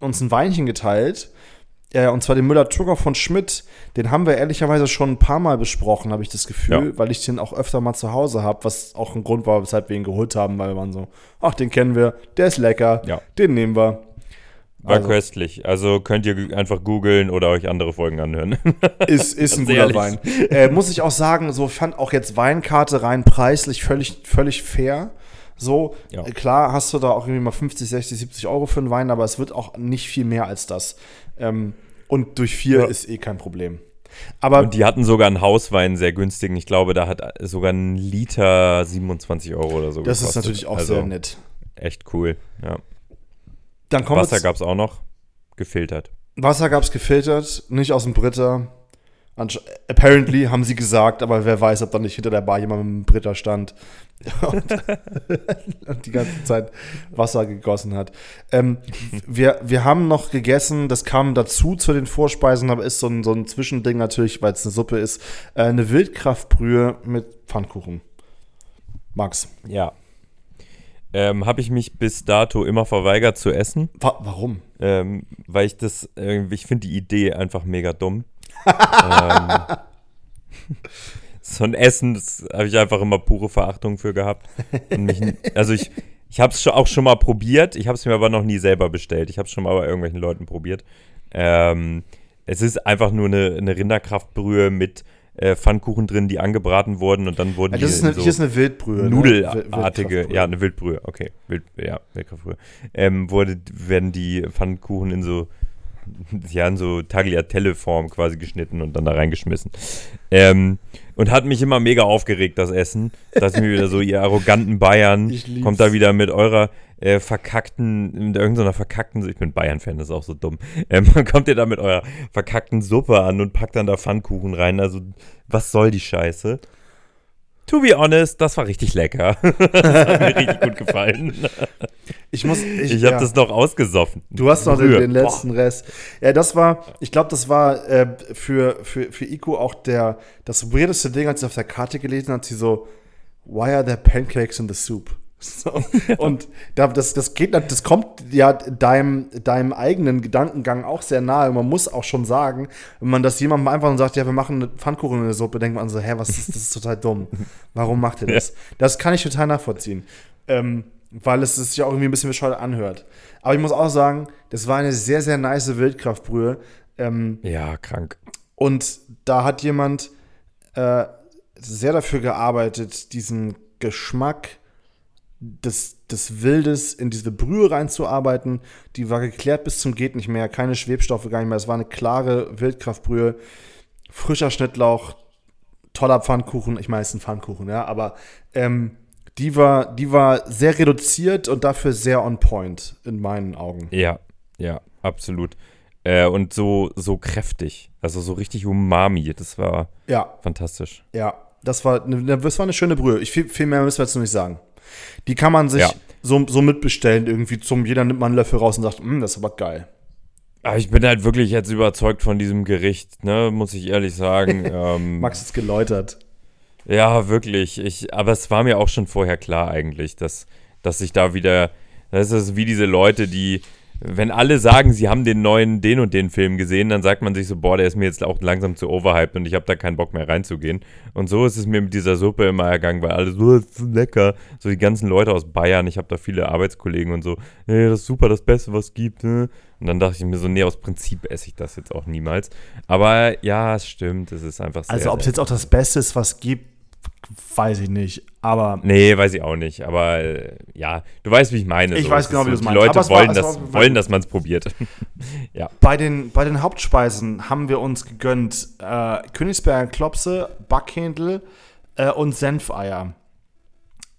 uns ein Weinchen geteilt. Äh, und zwar den Müller-Turgau von Schmidt. Den haben wir ehrlicherweise schon ein paar Mal besprochen, habe ich das Gefühl, Ja. weil ich den auch öfter mal zu Hause habe, was auch ein Grund war, weshalb wir ihn geholt haben, weil wir waren so, ach, den kennen wir, der ist lecker, Ja. den nehmen wir. War Also- köstlich. Also könnt ihr einfach googeln oder euch andere Folgen anhören. Ist, ist ein guter ehrlich. Wein. Äh, muss ich auch sagen, so fand auch jetzt Weinkarte rein preislich völlig, völlig fair. So, Ja. äh, klar hast du da auch irgendwie mal 50, 60, 70 Euro für einen Wein, aber es wird auch nicht viel mehr als das. Ähm, und durch vier Ja. ist eh kein Problem. Aber Und die hatten sogar einen Hauswein sehr günstigen. Ich glaube, da hat sogar ein Liter 27 Euro oder so das ist gekostet. natürlich auch also, sehr nett. Echt cool. Ja. Wasser gab es auch noch. Gefiltert. Wasser gab es gefiltert, nicht aus dem Britta. Apparently haben sie gesagt, aber wer weiß, ob da nicht hinter der Bar jemand mit einem Britta stand und, und die ganze Zeit Wasser gegossen hat. Ähm, wir, wir haben noch gegessen, das kam dazu zu den Vorspeisen, aber ist so ein, so ein Zwischending natürlich, weil es eine Suppe ist, äh, eine Wildkraftbrühe mit Pfannkuchen. Max, Ja. Ähm, Habe ich mich bis dato immer verweigert zu essen, wa warum? ähm, weil ich das, irgendwie, ich finde die Idee einfach mega dumm. Ähm, so ein Essen, das habe ich einfach immer pure Verachtung für gehabt. Mich, also ich, ich habe es auch schon mal probiert, ich habe es mir aber noch nie selber bestellt. Ich habe es schon mal bei irgendwelchen Leuten probiert. Ähm, es ist einfach nur eine, eine Rinderkraftbrühe mit äh, Pfannkuchen drin, die angebraten wurden und dann wurden Ja, das ist die in eine, so hier ist eine Wildbrühe. ne? Nudelartige, ja, eine Wildbrühe, okay. Wild, ja, Wildkraftbrühe. Ähm, wurde, werden die Pfannkuchen in so, ja, in so Tagliatelle-Form quasi geschnitten und dann da reingeschmissen. Ähm, und hat mich immer mega aufgeregt, das Essen. Dass ich mir wieder so, ihr arroganten Bayern, kommt da wieder mit eurer äh, verkackten, mit irgendeiner verkackten, ich bin Bayern-Fan, das ist auch so dumm. Ähm, kommt ihr da mit eurer verkackten Suppe an und packt dann da Pfannkuchen rein. Also, was soll die Scheiße? To be honest, das war richtig lecker. das hat mir richtig gut gefallen. Ich muss. Ich, Ich habe ja. das noch ausgesoffen. Du hast noch den, den letzten Rest. Ja, das war, ich glaube, das war äh, für, für, für Ico auch der, das weirdeste Ding, als sie auf der Karte gelesen hat, sie so, why are there pancakes in the soup? So. Und da, das, das geht, das kommt ja deinem, deinem eigenen Gedankengang auch sehr nahe. Man muss auch schon sagen, wenn man das jemandem einfach und sagt, ja, wir machen eine Pfannkuchen in der Suppe, denkt man so, hä, was ist, das ist total dumm. Warum macht ihr das? Das kann ich total nachvollziehen. Ähm, weil es sich ja auch irgendwie ein bisschen bescheuert anhört. Aber ich muss auch sagen, das war eine sehr, sehr nice Wildkraftbrühe. Ähm, Ja, krank. und da hat jemand äh, sehr dafür gearbeitet, diesen Geschmack des, des Wildes in diese Brühe reinzuarbeiten. Die war geklärt bis zum geht nicht mehr, keine Schwebstoffe gar nicht mehr. Es war eine klare Wildkraftbrühe, frischer Schnittlauch, toller Pfannkuchen. Ich meine, es ist ein Pfannkuchen, ja, aber ähm, die war, die war sehr reduziert und dafür sehr on point in meinen Augen. Ja, ja, absolut. Äh, und so, so kräftig. Also so richtig Umami. Das war Ja, fantastisch. ja. Das war, eine, das war eine schöne Brühe. Ich, viel, viel mehr müssen wir jetzt noch nicht sagen. Die kann man sich Ja. so, so mitbestellen, irgendwie zum, jeder nimmt mal einen Löffel raus und sagt, "Mm, das ist aber geil. Aber ich bin halt wirklich jetzt überzeugt von diesem Gericht, ne, muss ich ehrlich sagen. ähm, Max ist geläutert. Ja, wirklich. Ich, aber es war mir auch schon vorher klar eigentlich, dass, dass ich da wieder. Das ist wie diese Leute, die, wenn alle sagen, sie haben den neuen, den und den Film gesehen, dann sagt man sich so, boah, der ist mir jetzt auch langsam zu overhyped und ich habe da keinen Bock mehr reinzugehen. Und so ist es mir mit dieser Suppe immer ergangen, weil alle so, das ist lecker. So die ganzen Leute aus Bayern, ich habe da viele Arbeitskollegen und so, hey, das ist super, das Beste, was es gibt. Ne? Und dann dachte ich mir so, nee, aus Prinzip esse ich das jetzt auch niemals. Aber ja, es stimmt, es ist einfach sehr. Also, ob es jetzt auch das Beste ist, was gibt, weiß ich nicht. Aber Nee, weiß ich auch nicht. Aber äh, ja, du weißt, wie ich meine. Ich so. weiß Es genau, wie du's Die meinst. Leute Aber es war- wollen, es das, war- wollen, dass man es probiert. bei den, bei den Hauptspeisen haben wir uns gegönnt äh, Königsberger Klopse, Backhändel äh, und Senfeier.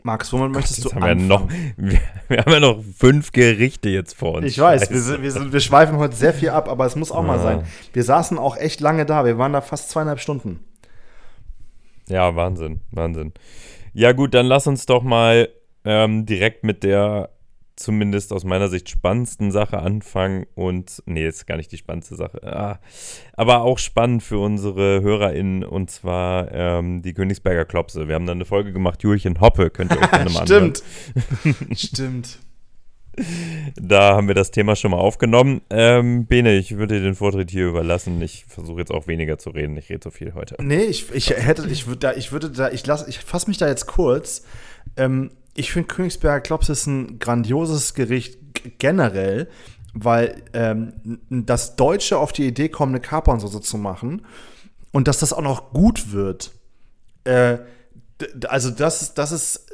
Max, womit möchtest du haben wir, noch, wir, wir haben ja noch fünf Gerichte jetzt vor uns. Ich weiß, wir, sind, wir, sind, wir schweifen heute sehr viel ab, aber es muss auch mal Ja. sein. Wir saßen auch echt lange da. Wir waren da fast zweieinhalb Stunden. Ja, Wahnsinn, Wahnsinn. Ja, gut, dann lass uns doch mal ähm, direkt mit der zumindest aus meiner Sicht spannendsten Sache anfangen. Und, nee, ist gar nicht die spannendste Sache. Ah, aber auch spannend für unsere HörerInnen und zwar ähm, die Königsberger Klopse. Wir haben da eine Folge gemacht, Julchen Hoppe, könnt ihr euch gerne mal. Stimmt. Stimmt. Da haben wir das Thema schon mal aufgenommen. Ähm, Bene, ich würde dir den Vortritt hier überlassen. Ich versuche jetzt auch weniger zu reden. Ich rede so viel heute. Nee, ich, ich hätte, ich würde da, ich würde da, ich lasse, ich fasse mich da jetzt kurz. Ähm, ich finde Königsberger Klops ist ein grandioses Gericht generell, weil ähm, das Deutsche auf die Idee kommt, eine Kapernsoße zu machen und dass das auch noch gut wird. Äh, also das ist, das ist,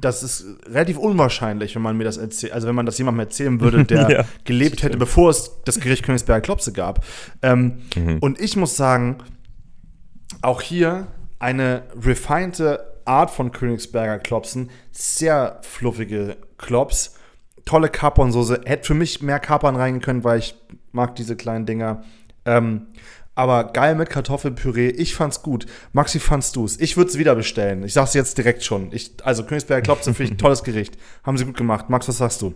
das ist relativ unwahrscheinlich, wenn man mir das erzählt, also wenn man das jemandem erzählen würde, der Ja, gelebt hätte, bevor es das Gericht Königsberger Klopse gab. Ähm, Und ich muss sagen, auch hier eine refinete Art von Königsberger Klopsen, sehr fluffige Klops, tolle Kapernsoße, hätte für mich mehr Kapern rein können, weil ich mag diese kleinen Dinger. Ähm, aber geil mit Kartoffelpüree, ich fand's gut. Maxi, fandst du's? Ich würde es wieder bestellen. Ich sag's jetzt direkt schon. Ich, also Königsberger Klopse finde ich ein tolles Gericht. Haben sie gut gemacht. Max, was sagst du?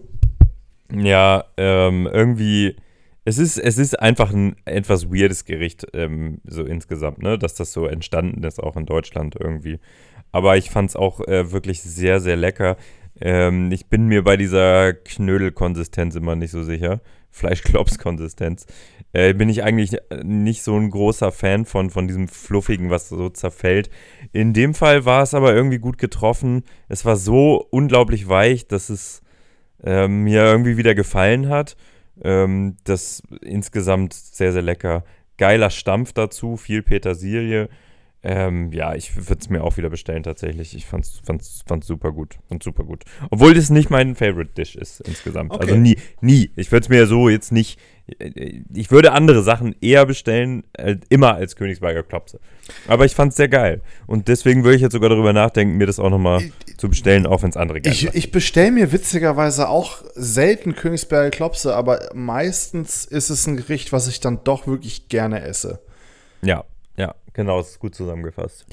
Ja, ähm, irgendwie, es ist, es ist einfach ein etwas weirdes Gericht, ähm, so insgesamt, ne, dass das so entstanden ist, auch in Deutschland irgendwie. Aber ich fand es auch äh, wirklich sehr, sehr lecker. Ähm, ich bin mir bei dieser Knödelkonsistenz immer nicht so sicher. Fleischklops-Konsistenz. Äh, bin ich eigentlich nicht so ein großer Fan von, von diesem Fluffigen, was so zerfällt. In dem Fall war es aber irgendwie gut getroffen. Es war so unglaublich weich, dass es ähm, mir irgendwie wieder gefallen hat. Ähm, das insgesamt sehr, sehr lecker. Geiler Stampf dazu, viel Petersilie. Ähm, ja, ich würde es mir auch wieder bestellen tatsächlich. Ich fand's, fand's, fand's super gut. Fand's super gut. Obwohl das nicht mein Favorite Dish ist insgesamt. Okay. Also nie, nie. Ich würde es mir so jetzt nicht. Ich würde andere Sachen eher bestellen, äh, immer als Königsberger Klopse. Aber ich fand's sehr geil. Und deswegen würde ich jetzt sogar darüber nachdenken, mir das auch nochmal zu bestellen, auch wenn es andere geil Ich, ich bestelle mir witzigerweise auch selten Königsberger Klopse, aber meistens ist es ein Gericht, was ich dann doch wirklich gerne esse. Ja, ja, genau, das ist gut zusammengefasst.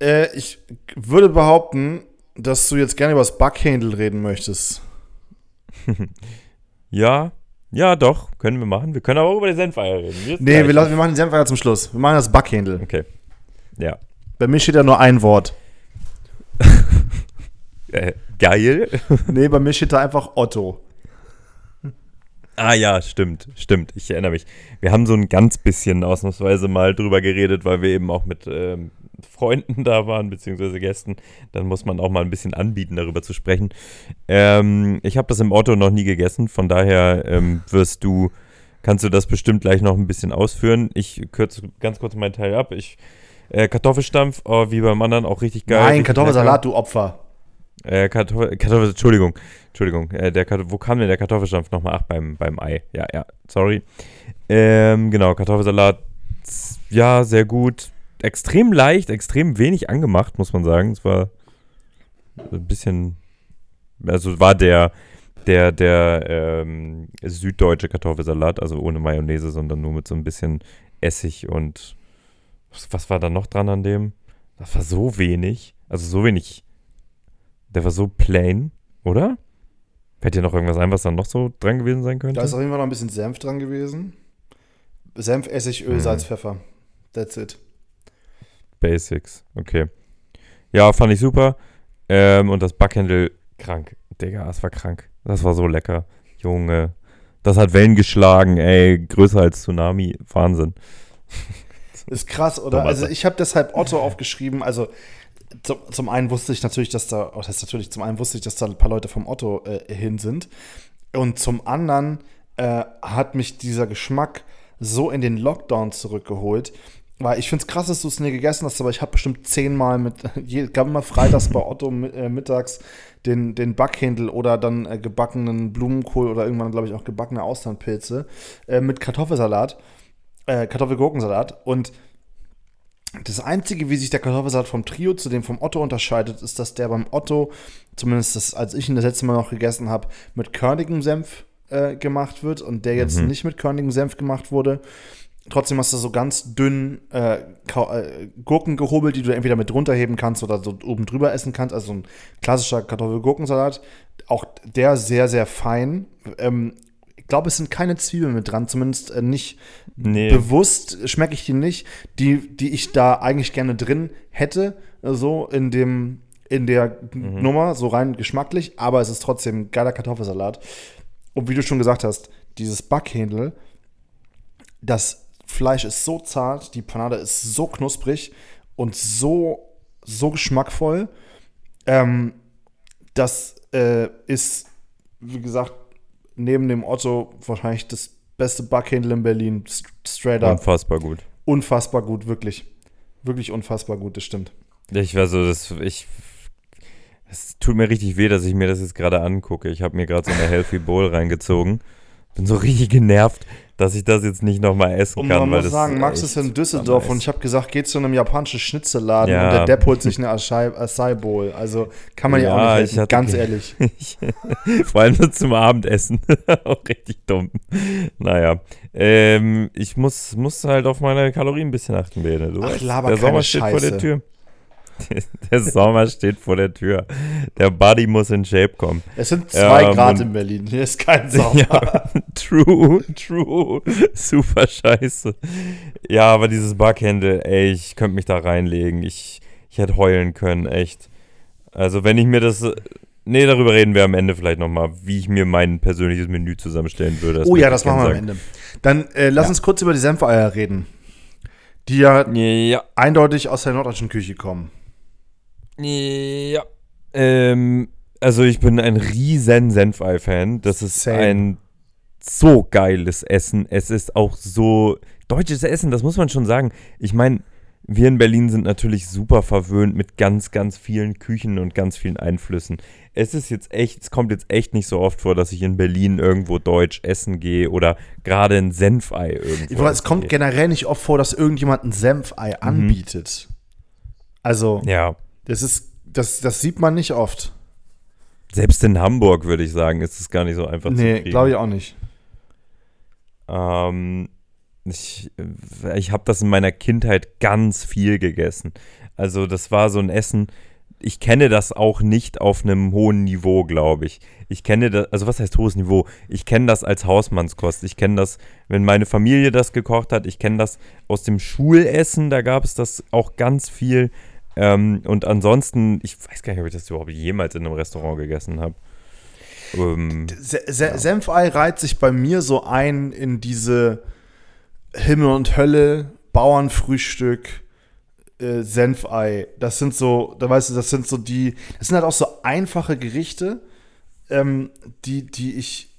Äh, ich würde behaupten, dass du jetzt gerne über das Backhändel reden möchtest. Ja, ja, doch, können wir machen. Wir können aber auch über die Senfeier reden. Nee, wir, lassen- wir machen den Senfeier zum Schluss. Wir machen das Backhändel. Okay. Ja. Bei mir steht da nur ein Wort. Äh, geil. Nee, bei mir steht da einfach Otto. ah ja, stimmt, stimmt. Ich erinnere mich. Wir haben so ein ganz bisschen ausnahmsweise mal drüber geredet, weil wir eben auch mit ähm, Freunden da waren, beziehungsweise Gästen. Dann muss man auch mal ein bisschen anbieten, darüber zu sprechen. Ähm, ich habe das im Otto noch nie gegessen, von daher ähm, wirst du, kannst du das bestimmt gleich noch ein bisschen ausführen. Ich kürze ganz kurz meinen Teil ab. Ich äh, Kartoffelstampf, oh, wie beim anderen, auch richtig geil. Nein, Kartoffelsalat, du Opfer. Äh, Kartoffel, Kartoffel, Entschuldigung, Entschuldigung, äh, der Kartoffel, wo kam denn der Kartoffelstampf nochmal? Ach, beim, beim Ei, ja, ja, sorry. Ähm, genau, Kartoffelsalat, ja, sehr gut. Extrem leicht, extrem wenig angemacht, muss man sagen. Es war ein bisschen, also war der, der, der ähm, süddeutsche Kartoffelsalat, also ohne Mayonnaise, sondern nur mit so ein bisschen Essig und was, was war da noch dran an dem? Das war so wenig, also so wenig, der war so plain, oder? Fällt dir noch irgendwas ein, was da noch so dran gewesen sein könnte? Da ist auf jeden Fall noch ein bisschen Senf dran gewesen. Senf, Essig, Öl, Mhm. Salz, Pfeffer. That's it. Basics, okay. Ja, fand ich super. Ähm, und das Backhändel, krank. Digga, das war krank. Das war so lecker. Junge. Das hat Wellen geschlagen, ey. Größer als Tsunami. Wahnsinn. Ist krass, oder? Also ich habe deshalb Otto aufgeschrieben. Also zum, zum einen wusste ich natürlich, dass da, oh, das ist natürlich, zum einen wusste ich, dass da ein paar Leute vom Otto äh, hin sind. Und zum anderen äh, hat mich dieser Geschmack so in den Lockdown zurückgeholt. Weil ich finde es krass, dass du es nie gegessen hast, aber ich habe bestimmt zehnmal mit, je- gab immer freitags bei Otto äh, mittags den, den Backhändel oder dann äh, gebackenen Blumenkohl oder irgendwann, glaube ich, auch gebackene Austernpilze äh, mit Kartoffelsalat, äh, Kartoffelgurkensalat. Und das Einzige, wie sich der Kartoffelsalat vom Trio zu dem vom Otto unterscheidet, ist, dass der beim Otto, zumindest das, als ich ihn das letzte Mal noch gegessen habe, mit körnigem Senf äh, gemacht wird und der jetzt Mhm. nicht mit körnigem Senf gemacht wurde. Trotzdem hast du so ganz dünn äh, äh, Gurken gehobelt, die du entweder mit drunter heben kannst oder so oben drüber essen kannst. Also ein klassischer Kartoffelgurkensalat. Auch der sehr, sehr fein. Ähm, ich glaube, es sind keine Zwiebeln mit dran, zumindest äh, nicht Nee. bewusst schmecke ich die nicht, die, die ich da eigentlich gerne drin hätte, äh, so in dem in der Nummer, so rein geschmacklich, aber es ist trotzdem ein geiler Kartoffelsalat. Und wie du schon gesagt hast, dieses Backhändel, das Fleisch ist so zart, die Panade ist so knusprig und so, so geschmackvoll. Ähm, das äh, ist, wie gesagt, neben dem Otto wahrscheinlich das beste Backhändel in Berlin. st- Straight up. Unfassbar gut. Unfassbar gut, wirklich. Wirklich unfassbar gut, das stimmt. Ich war so, das, ich, es tut mir richtig weh, dass ich mir das jetzt gerade angucke. Ich habe mir gerade so eine Healthy Bowl reingezogen. Bin so richtig genervt, dass ich das jetzt nicht nochmal essen Und kann. man weil muss das sagen, Max ist in Düsseldorf und ich habe gesagt, geht zu einem japanischen Schnitzelladen Ja. und der Depp holt sich eine Acai, Acai Bowl. Also kann man ja, auch nicht ich helfen, hatte ganz ehrlich. Ich, vor allem so zum Abendessen. Auch richtig dumm. Naja. Ähm, ich muss, muss halt auf meine Kalorien ein bisschen achten, Bene. Du Ach, laber der keine Sommer steht vor der Scheiße. Tür. Der Sommer steht vor der Tür. Der Buddy muss in Shape kommen. Es sind zwei Ähm, Grad in Berlin. Hier ist kein Sommer. Ja, true, true. Super scheiße. Ja, aber dieses Backhändel, ey, ich könnte mich da reinlegen. Ich, ich hätte heulen können, echt. Also, wenn ich mir das. Nee, darüber reden wir am Ende vielleicht nochmal, wie ich mir mein persönliches Menü zusammenstellen würde. Oh ja, das machen wir am Ende. Dann äh, lass Ja. uns kurz über die Senfeier reden, die ja. Ja, eindeutig aus der norddeutschen Küche kommen. Ja. Ähm, also, ich bin ein riesen Senfei-Fan. Das ist Same. ein so geiles Essen. Es ist auch so deutsches Essen, das muss man schon sagen. Ich meine, wir in Berlin sind natürlich super verwöhnt mit ganz, ganz vielen Küchen und ganz vielen Einflüssen. Es ist jetzt echt, es kommt jetzt echt nicht so oft vor, dass ich in Berlin irgendwo deutsch essen gehe oder gerade ein Senfei irgendwo. Es kommt gehe. generell nicht oft vor, dass irgendjemand ein Senfei anbietet. Also, Mhm. Ja, das ist, das, das sieht man nicht oft. selbst in Hamburg würde ich sagen, ist es gar nicht so einfach zu Nee, kriegen. glaube ich auch nicht. Ähm, ich ich habe das in meiner Kindheit ganz viel gegessen. Also das war so ein Essen. Ich kenne das auch nicht auf einem hohen Niveau, glaube ich. Ich kenne das, also was heißt hohes Niveau? Ich kenne das als Hausmannskost. Ich kenne das, wenn meine Familie das gekocht hat. Ich kenne das aus dem Schulessen, da gab es das auch ganz viel. Ähm, und ansonsten, ich weiß gar nicht, ob ich das überhaupt jemals in einem Restaurant gegessen habe. Ähm, Se Se Senfei reiht sich bei mir so ein in diese Himmel und Hölle, Bauernfrühstück, äh, Senfei. Das sind so, da weißt du, das sind so die, das sind halt auch so einfache Gerichte, ähm, die, die ich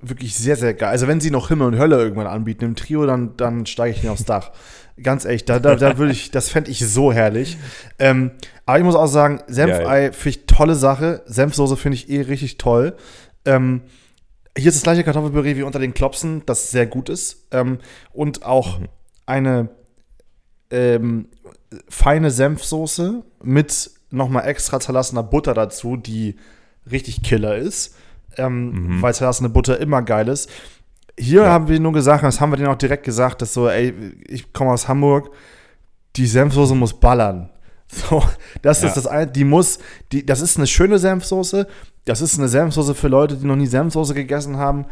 wirklich sehr, sehr geil. Also wenn sie noch Himmel und Hölle irgendwann anbieten im Trio, dann, dann steige ich nicht aufs Dach. Ganz ehrlich, da, da, da würde ich, das fände ich so herrlich. Ähm, aber ich muss auch sagen, Senfei finde ich tolle Sache. Senfsoße finde ich eh richtig toll. Ähm, hier ist das gleiche Kartoffelpüree wie unter den Klopsen, das sehr gut ist. Ähm, und auch eine, ähm, feine Senfsoße mit nochmal extra zerlassener Butter dazu, die richtig Killer ist. Ähm, Mhm. Weil zerlassene Butter immer geil ist. Hier Ja. haben wir nur gesagt, das haben wir denen auch direkt gesagt, dass so, ey, ich komme aus Hamburg, die Senfsoße muss ballern. So, das Ja. ist das eine, die muss, die, das ist eine schöne Senfsoße. Das ist eine Senfsoße für Leute, die noch nie Senfsoße gegessen haben.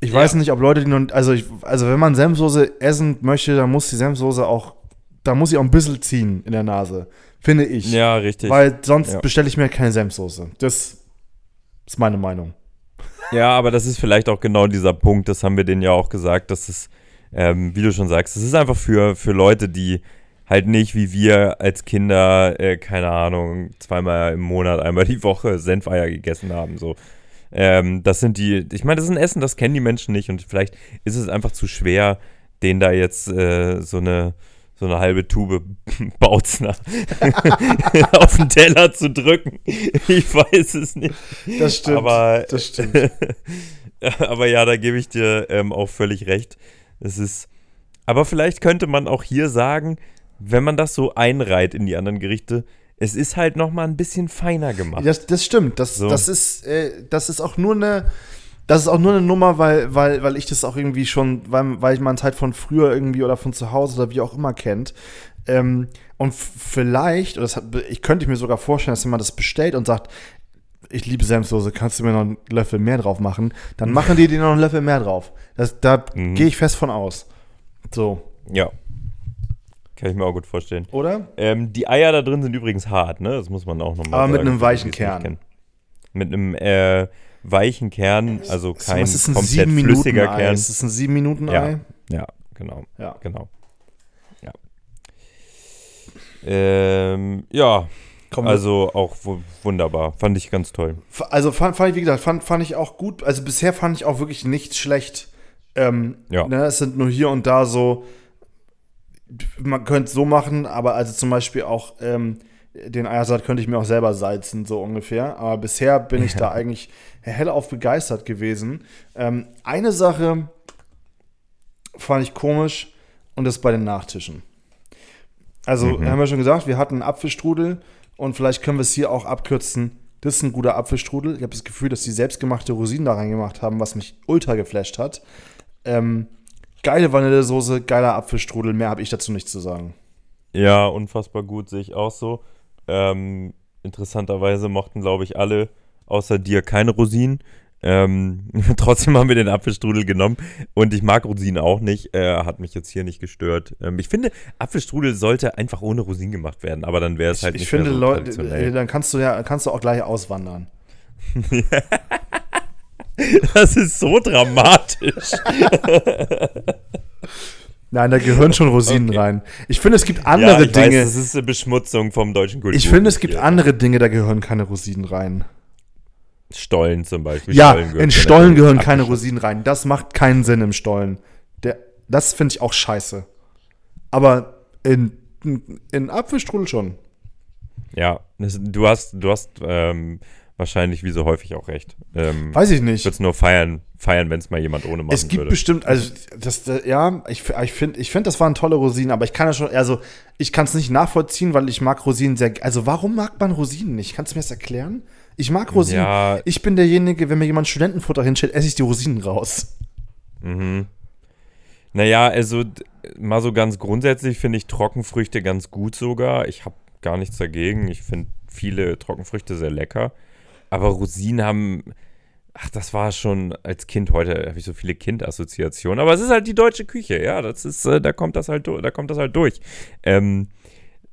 Ich Ja. weiß nicht, ob Leute, die noch, also ich, also wenn man Senfsoße essen möchte, dann muss die Senfsoße auch, da muss sie auch ein bisschen ziehen in der Nase. Finde ich. Ja, richtig. Weil sonst bestelle ich mir keine Senfsoße. Das ist meine Meinung. Ja, aber das ist vielleicht auch genau dieser Punkt, das haben wir denen ja auch gesagt, dass es, ähm, wie du schon sagst, es ist einfach für, für Leute, die halt nicht wie wir als Kinder, äh, keine Ahnung, zweimal im Monat, einmal die Woche Senfeier gegessen haben. So. Ähm, das sind die, ich meine, das ist ein Essen, das kennen die Menschen nicht und vielleicht ist es einfach zu schwer, denen da jetzt äh, so eine so eine halbe Tube Bautzner auf den Teller zu drücken. Ich weiß es nicht. Das stimmt. Aber, das stimmt. aber ja, da gebe ich dir ähm, auch völlig recht. Es ist. Aber vielleicht könnte man auch hier sagen, wenn man das so einreiht in die anderen Gerichte, es ist halt noch mal ein bisschen feiner gemacht. Das, das stimmt. Das, So. das, ist, äh, das ist auch nur eine. Das ist auch nur eine Nummer, weil, weil, weil ich das auch irgendwie schon, weil, weil man es halt von früher irgendwie oder von zu Hause oder wie auch immer kennt. Ähm, und vielleicht, oder hat, ich könnte mir sogar vorstellen, dass jemand das bestellt und sagt, ich liebe Senfsoße, kannst du mir noch einen Löffel mehr drauf machen? Dann machen die dir noch einen Löffel mehr drauf. Das, da Mhm. gehe ich fest von aus. So, Ja. Kann ich mir auch gut vorstellen. oder? Ähm, die Eier da drin sind übrigens hart, ne? Das muss man auch nochmal Aber mit einem weichen Kern. Mit einem äh, weichen Kern, also So, kein ist ein komplett flüssiger Ei? Kern. Ist das ein sieben Minuten Ja. Ei? Ja, genau. Ja. Genau. Ja. Ähm, ja, Komm, also auch wu- wunderbar. Fand ich ganz toll. Also fand, fand ich, wie gesagt, fand, fand ich auch gut. Also bisher fand ich auch wirklich nicht schlecht. Ähm, Ja. ne, es sind nur hier und da so, man könnte es so machen, aber also zum Beispiel auch ähm, den Eiersalat könnte ich mir auch selber salzen, so ungefähr. Aber bisher bin ich da eigentlich hellauf begeistert gewesen. Ähm, eine Sache fand ich komisch und das bei den Nachtischen. Also, Mhm. haben wir schon gesagt, wir hatten einen Apfelstrudel und vielleicht können wir es hier auch abkürzen. Das ist ein guter Apfelstrudel. Ich habe das Gefühl, dass die selbstgemachte Rosinen da reingemacht haben, was mich ultra geflasht hat. Ähm, geile Vanillesoße, geiler Apfelstrudel, mehr habe ich dazu nicht zu sagen. Ja, unfassbar gut, sehe ich auch so. Ähm, interessanterweise mochten, glaube ich, alle außer dir keine Rosinen. Ähm, trotzdem haben wir den Apfelstrudel genommen und ich mag Rosinen auch nicht. Äh, hat mich jetzt hier nicht gestört. Ähm, ich finde, Apfelstrudel sollte einfach ohne Rosinen gemacht werden, aber dann wäre es halt ich nicht finde, mehr so Leute, traditionell. äh, dann kannst du ja kannst du auch gleich auswandern. Das ist so dramatisch. Nein, da gehören schon Rosinen Okay. rein. Ich finde, es gibt ja, andere ich Dinge. Weiß, das ist eine Beschmutzung vom deutschen Kultur. ich finde, es gibt andere Dinge, da gehören keine Rosinen rein. Stollen zum Beispiel. Ja, Stollen in Stollen gehören keine. Rosinen rein. Das macht keinen Sinn im Stollen. Der, das finde ich auch scheiße. Aber in, in, in Apfelstrudel schon. Ja, du hast, du hast ähm, wahrscheinlich wie so häufig auch recht. Ähm, Weiß ich ich nicht. würde es nur feiern, feiern wenn es mal jemand ohne machen Es gibt würde. bestimmt, also das, ja, ich, ich finde, ich find, das waren tolle Rosinen, aber ich kann ja schon, also ich kann es nicht nachvollziehen, weil ich mag Rosinen sehr, also warum mag man Rosinen nicht? Kannst du mir das erklären? Ich mag Rosinen. Ja. Ich bin derjenige, wenn mir jemand Studentenfutter hinstellt, esse ich die Rosinen raus. Mhm. Naja, also mal so ganz grundsätzlich finde ich Trockenfrüchte ganz gut sogar. Ich habe gar nichts dagegen. Ich finde viele Trockenfrüchte sehr lecker. Aber Rosinen haben, ach, das war schon als Kind, heute habe ich so viele Kindassoziationen. Aber es ist halt die deutsche Küche, ja, das ist, äh, da kommt das halt, da kommt das halt durch. Ähm,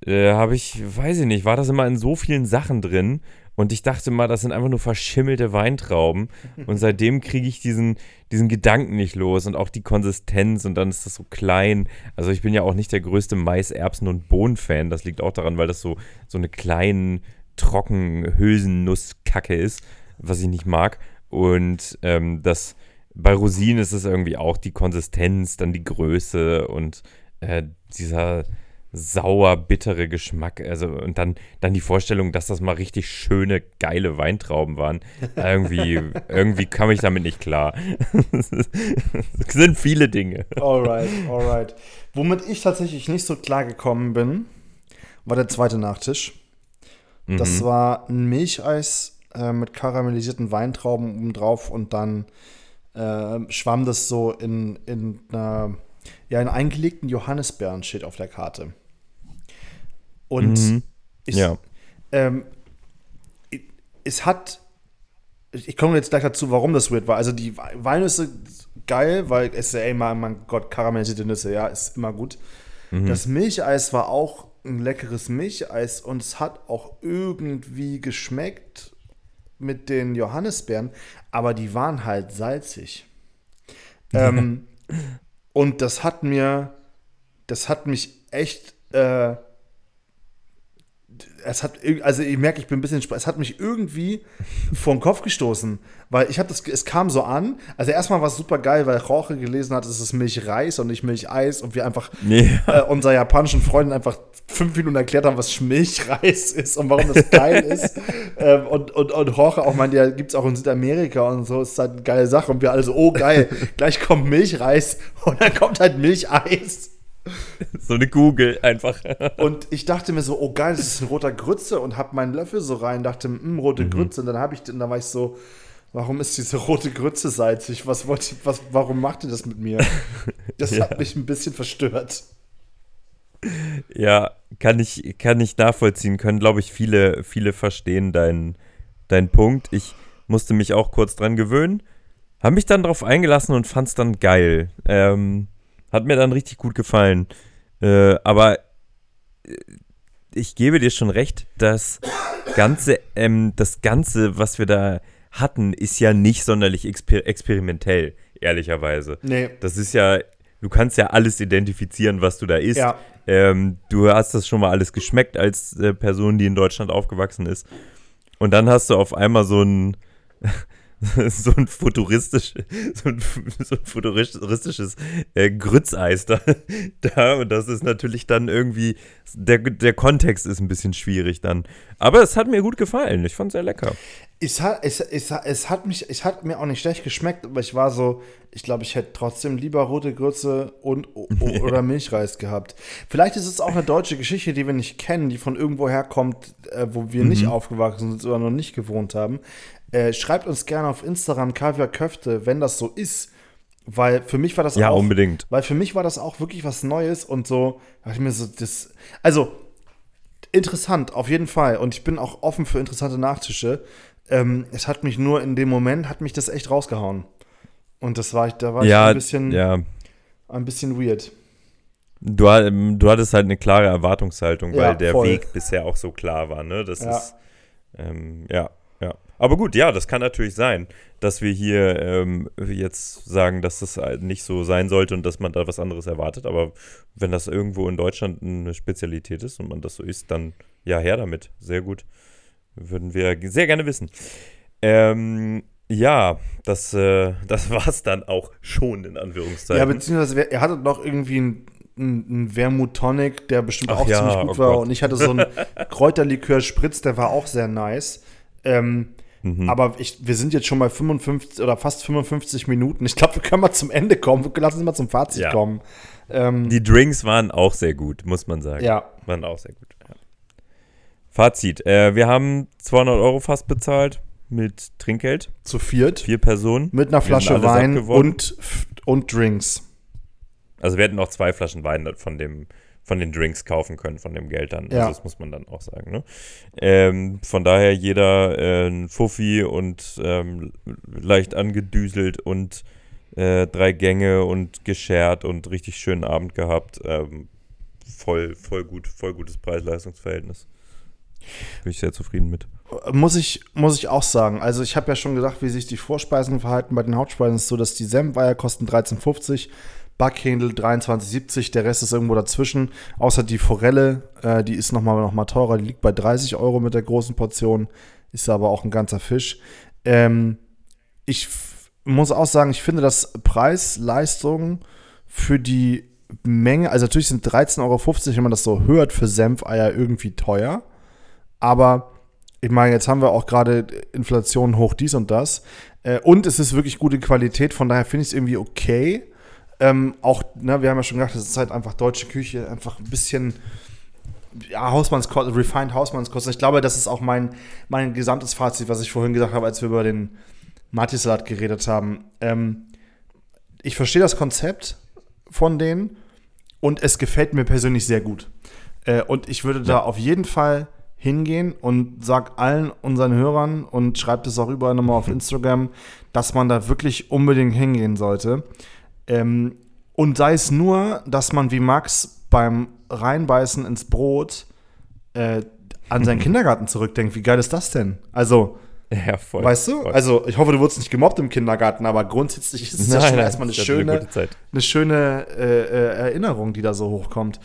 äh, habe ich, weiß ich nicht, war das immer in so vielen Sachen drin und ich dachte mal, das sind einfach nur verschimmelte Weintrauben und seitdem kriege ich diesen, diesen Gedanken nicht los und auch die Konsistenz und dann ist das so klein. Also ich bin ja auch nicht der größte Mais, Erbsen und Bohnen-Fan, das liegt auch daran, weil das so, so eine kleine, trocken Hülsennusskacke ist, was ich nicht mag und ähm, das bei Rosinen ist es irgendwie auch die Konsistenz, dann die Größe und äh, dieser sauer bittere Geschmack, also und dann dann die Vorstellung, dass das mal richtig schöne geile Weintrauben waren. Irgendwie irgendwie kam ich damit nicht klar. Es sind viele Dinge. Alright, alright. Womit ich tatsächlich nicht so klar gekommen bin, war der zweite Nachtisch. Das Mhm. war ein Milcheis äh, mit karamellisierten Weintrauben obendrauf und dann äh, schwamm das so in, in einer, ja, in eingelegten Johannisbeeren steht auf der Karte. Und Mhm. ich, Ja. ähm, es hat, ich ich komme jetzt gleich dazu, warum das weird war. Also die Walnüsse geil, weil es ja immer, mein Gott, karamellisierte Nüsse, ja, ist immer gut. Das Milcheis war auch ein leckeres Milcheis und es hat auch irgendwie geschmeckt mit den Johannisbeeren, aber die waren halt salzig. ähm, und das hat mir, das hat mich echt, äh, es hat, also ich merke, ich bin ein bisschen, es hat mich irgendwie vor den Kopf gestoßen, weil ich habe das, es kam so an, also erstmal war es super geil, weil Roche gelesen hat, es ist Milchreis und nicht Milcheis und wir einfach Nee. äh, unserer japanischen Freundin einfach fünf Minuten erklärt haben, was Milchreis ist und warum das geil ist. ähm, und, und, und Jorge auch meinte, ja, gibt es auch in Südamerika und so, ist halt eine geile Sache. Und wir alle so, oh geil, gleich kommt Milchreis und dann kommt halt Milcheis. So eine Google einfach. Und ich dachte mir so, oh geil, das ist ein roter Grütze und hab meinen Löffel so rein, dachte, hm, rote Grütze. Und dann habe ich, und dann war ich so, warum ist diese rote Grütze salzig? Was wollt ihr, was, warum macht ihr das mit mir? Das Ja. hat mich ein bisschen verstört. Ja, kann ich, kann ich nachvollziehen. Können, glaube ich, viele, viele verstehen deinen deinen Punkt. Ich musste mich auch kurz dran gewöhnen. Habe mich dann darauf eingelassen und fand es dann geil. Ähm, hat mir dann richtig gut gefallen. Äh, aber äh, ich gebe dir schon recht, das Ganze, ähm, das Ganze, was wir da hatten, ist ja nicht sonderlich exper experimentell, ehrlicherweise. Nee. Das ist ja, du kannst ja alles identifizieren, was du da isst. Ja. Ähm, du hast das schon mal alles geschmeckt als äh, Person, die in Deutschland aufgewachsen ist. Und dann hast du auf einmal so ein so ein futuristisch, so ein, so ein futuristisches äh, Grützeis da, da. Und das ist natürlich dann irgendwie, der, der Kontext ist ein bisschen schwierig dann. Aber es hat mir gut gefallen. Ich fand es sehr lecker. Es hat, es, es, es, hat mich, es hat mir auch nicht schlecht geschmeckt, aber ich war so, ich glaube, ich hätte trotzdem lieber rote Grütze und o- oder Milchreis gehabt. Vielleicht ist es auch eine deutsche Geschichte, die wir nicht kennen, die von irgendwo herkommt, äh, wo wir nicht aufgewachsen sind oder noch nicht gewohnt haben. Äh, schreibt uns gerne auf Instagram Kaviar Köfte, wenn das so ist. Weil für mich war das Ja, auch. unbedingt. Weil für mich war das auch wirklich was Neues und so, dachte ich mir so, das. Also, interessant, auf jeden Fall. Und ich bin auch offen für interessante Nachtische. Ähm, es hat mich nur in dem Moment, hat mich das echt rausgehauen. Und das war ich, da war ich Ja, ein bisschen, ja. ein bisschen weird. Du, ähm, du hattest halt eine klare Erwartungshaltung, Ja, weil der voll. Weg bisher auch so klar war, ne? Das Ja. ist, ähm, ja, ja. Aber gut, ja, das kann natürlich sein, dass wir hier ähm, jetzt sagen, dass das halt nicht so sein sollte und dass man da was anderes erwartet. Aber wenn das irgendwo in Deutschland eine Spezialität ist und man das so isst, dann ja, her damit. Sehr gut. Würden wir sehr gerne wissen. Ähm, ja, das, äh, das war es dann auch schon, in Anführungszeichen. Ja, beziehungsweise er hatte noch irgendwie einen, Wermut Tonic, der bestimmt Ach auch ja, ziemlich oh gut war. Gott. Und ich hatte so einen Kräuterlikör Spritz, der war auch sehr nice. Ähm, Mhm. Aber ich, wir sind jetzt schon bei 55 oder fast 55 Minuten. Ich glaube, wir können mal zum Ende kommen. Lass uns mal zum Fazit Ja. kommen. Ähm, Die Drinks waren auch sehr gut, muss man sagen. ja, Waren auch sehr gut. Ja. Fazit. Äh, wir haben 200 Euro fast bezahlt mit Trinkgeld. zu viert. Vier Personen. Mit einer Flasche Wein und, und Drinks. Also wir hätten auch zwei Flaschen Wein von dem von den Drinks kaufen können, von dem Geld dann. Ja. Also das muss man dann auch sagen. Ne? Ähm, von daher jeder äh, ein Fuffi und ähm, leicht angedüselt und äh, drei Gänge und geschert und richtig schönen Abend gehabt. Ähm, voll, voll gut, voll gutes Preis-Leistungs-Verhältnis. Bin ich sehr zufrieden mit. Muss ich, muss ich auch sagen. Also ich habe ja schon gesagt, wie sich die Vorspeisen verhalten. Bei den Hauptspeisen ist es so, dass die Senfeier kosten 13,50, Backhändel 23,70, der Rest ist irgendwo dazwischen. Außer die Forelle, äh, die ist nochmal noch mal teurer, die liegt bei 30 Euro mit der großen Portion, ist aber auch ein ganzer Fisch. Ähm, ich muss auch sagen, ich finde das Preis-Leistung für die Menge, also natürlich sind 13,50 Euro, wenn man das so hört, für Senfeier irgendwie teuer. Aber ich meine, jetzt haben wir auch gerade Inflation hoch dies und das. Äh, und es ist wirklich gute Qualität, von daher finde ich es irgendwie okay. Ähm, auch, ne, wir haben ja schon gesagt, das ist halt einfach deutsche Küche, einfach ein bisschen ja, Hausmannskost, Refined Hausmannskost. Ich glaube, das ist auch mein, mein gesamtes Fazit, was ich vorhin gesagt habe, als wir über den Matisalat geredet haben. Ähm, ich verstehe das Konzept von denen und es gefällt mir persönlich sehr gut. Äh, und ich würde da auf jeden Fall hingehen und sag allen unseren Hörern und schreibt es auch überall nochmal auf Instagram, dass man da wirklich unbedingt hingehen sollte. Ähm, und sei es nur, dass man wie Max beim Reinbeißen ins Brot äh, an seinen Kindergarten zurückdenkt. Wie geil ist das denn? Also, Ja, voll. weißt du? voll. Also, ich hoffe, du wurdest nicht gemobbt im Kindergarten, aber grundsätzlich ist es ja schon erstmal eine eine schöne, Zeit. eine schöne äh, äh, Erinnerung, die da so hochkommt.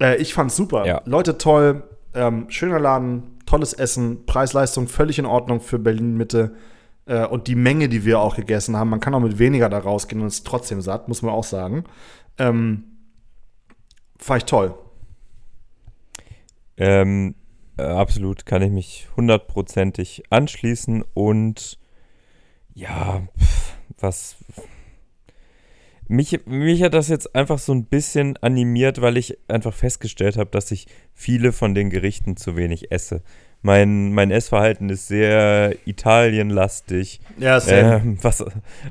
Äh, ich fand's super. Ja. Leute toll, ähm, schöner Laden, tolles Essen, Preis-Leistung völlig in Ordnung für Berlin-Mitte. Äh, und die Menge, die wir auch gegessen haben, man kann auch mit weniger da rausgehen und ist trotzdem satt, muss man auch sagen. Ähm, fand ich toll. Ähm, äh, absolut kann ich mich hundertprozentig anschließen und ja, pf, was. Mich, mich hat das jetzt einfach so ein bisschen animiert, weil ich einfach festgestellt habe, dass ich viele von den Gerichten zu wenig esse. Mein, mein Essverhalten ist sehr italienlastig, Ja, ähm, was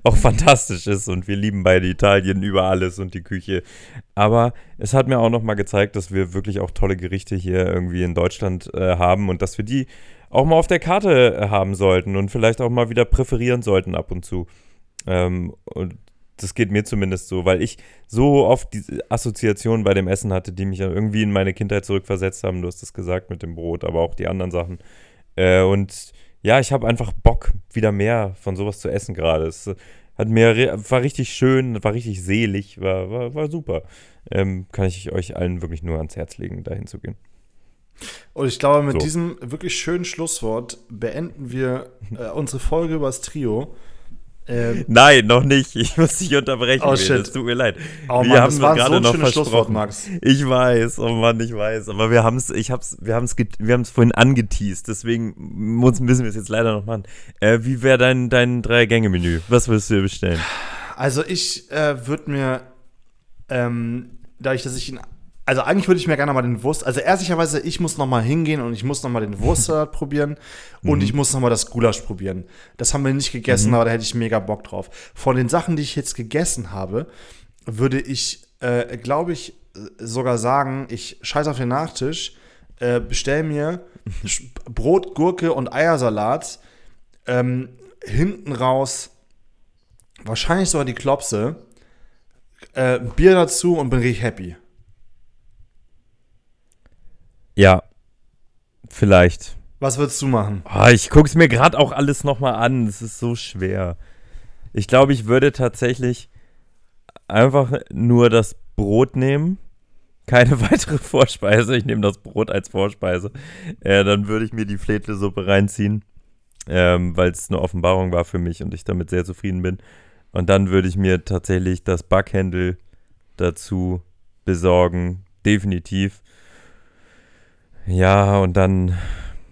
auch fantastisch ist und wir lieben beide Italien über alles und die Küche. Aber es hat mir auch nochmal gezeigt, dass wir wirklich auch tolle Gerichte hier irgendwie in Deutschland äh, haben und dass wir die auch mal auf der Karte äh, haben sollten und vielleicht auch mal wieder präferieren sollten ab und zu. Ähm, und das geht mir zumindest so, weil ich so oft diese Assoziationen bei dem Essen hatte, die mich dann irgendwie in meine Kindheit zurückversetzt haben. Du hast es gesagt mit dem Brot, aber auch die anderen Sachen. Äh, und ja, ich habe einfach Bock, wieder mehr von sowas zu essen gerade. Es hat mir war richtig schön, war richtig selig, war, war, war super. Ähm, kann ich euch allen wirklich nur ans Herz legen, dahin zu gehen. Und ich glaube, mit So. diesem wirklich schönen Schlusswort beenden wir äh, unsere Folge über das Trio. Ähm, Nein, noch nicht. Ich muss dich unterbrechen. Oh, shit. Es tut mir leid. oh wir Mann, haben war gerade so noch versprochen. Max. Ich weiß, oh Mann, ich weiß. Aber wir haben es, ich hab's, wir haben es, wir haben es vorhin angeteased. Deswegen müssen wir es jetzt leider noch machen. Äh, wie wäre dein, dein Drei-Gänge-Menü? Was würdest du dir bestellen? Also ich äh, würde mir, ähm, dadurch, dass ich ihn, also eigentlich würde ich mir gerne mal den Wurst, also ehrlicherweise, ich muss noch mal hingehen und ich muss noch mal den Wurstsalat probieren und ich muss noch mal das Gulasch probieren. Das haben wir nicht gegessen, aber da hätte ich mega Bock drauf. Von den Sachen, die ich jetzt gegessen habe, würde ich, äh, glaube ich, sogar sagen, ich scheiß auf den Nachtisch, äh, bestell mir Sch- Brot, Gurke und Eiersalat, ähm, hinten raus wahrscheinlich sogar die Klopse, äh, Bier dazu und bin richtig happy. Ja, vielleicht. Was würdest du machen? Ah, ich gucke es mir gerade auch alles nochmal an. Es ist so schwer. Ich glaube, ich würde tatsächlich einfach nur das Brot nehmen. Keine weitere Vorspeise. Ich nehme das Brot als Vorspeise. Äh, dann würde ich mir die Fledlesuppe reinziehen, ähm, weil es eine Offenbarung war für mich und ich damit sehr zufrieden bin. Und dann würde ich mir tatsächlich das Backhändel dazu besorgen. Definitiv. Ja, und dann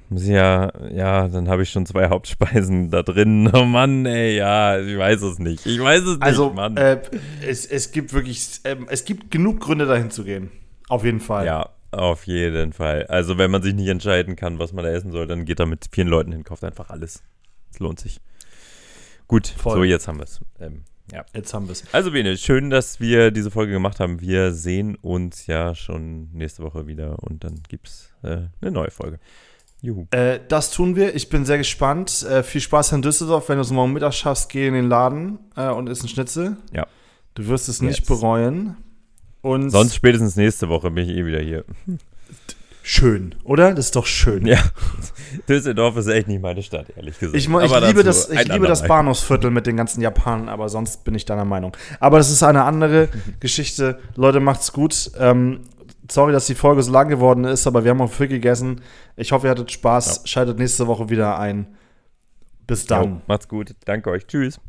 muss ich ja, ja, dann habe ich schon zwei Hauptspeisen da drin. Oh Mann, ey, ja, ich weiß es nicht. Ich weiß es Also, nicht, Mann. äh, es, es gibt wirklich, ähm, es gibt genug Gründe, dahin zu gehen. Auf jeden Fall. ja, auf jeden Fall. Also, wenn man sich nicht entscheiden kann, was man da essen soll, dann geht da mit vielen Leuten hin, kauft einfach alles. Es lohnt sich. Gut, Voll. so, jetzt haben wir es. Ähm, ja. Jetzt haben wir es. Also, Bene, schön, dass wir diese Folge gemacht haben. Wir sehen uns ja schon nächste Woche wieder und dann gibt es äh, eine neue Folge. Juhu. Äh, das tun wir. Ich bin sehr gespannt. Äh, viel Spaß in Düsseldorf. Wenn du es morgen Mittag schaffst, geh in den Laden äh, und isst einen Schnitzel. Ja. Du wirst es Yes. nicht bereuen. Und Sonst spätestens nächste Woche bin ich eh wieder hier. schön, oder? Das ist doch schön. Ja, Düsseldorf ist echt nicht meine Stadt, ehrlich gesagt. Ich, ich liebe, das, ich liebe das. Bahnhofsviertel mit den ganzen Japanern, aber sonst bin ich deiner Meinung. Aber das ist eine andere Geschichte. Leute, macht's gut. Ähm, sorry, dass die Folge so lang geworden ist, aber wir haben auch viel gegessen. Ich hoffe, ihr hattet Spaß. Schaltet nächste Woche wieder ein. Bis dann. Jo, macht's gut. Danke euch. Tschüss.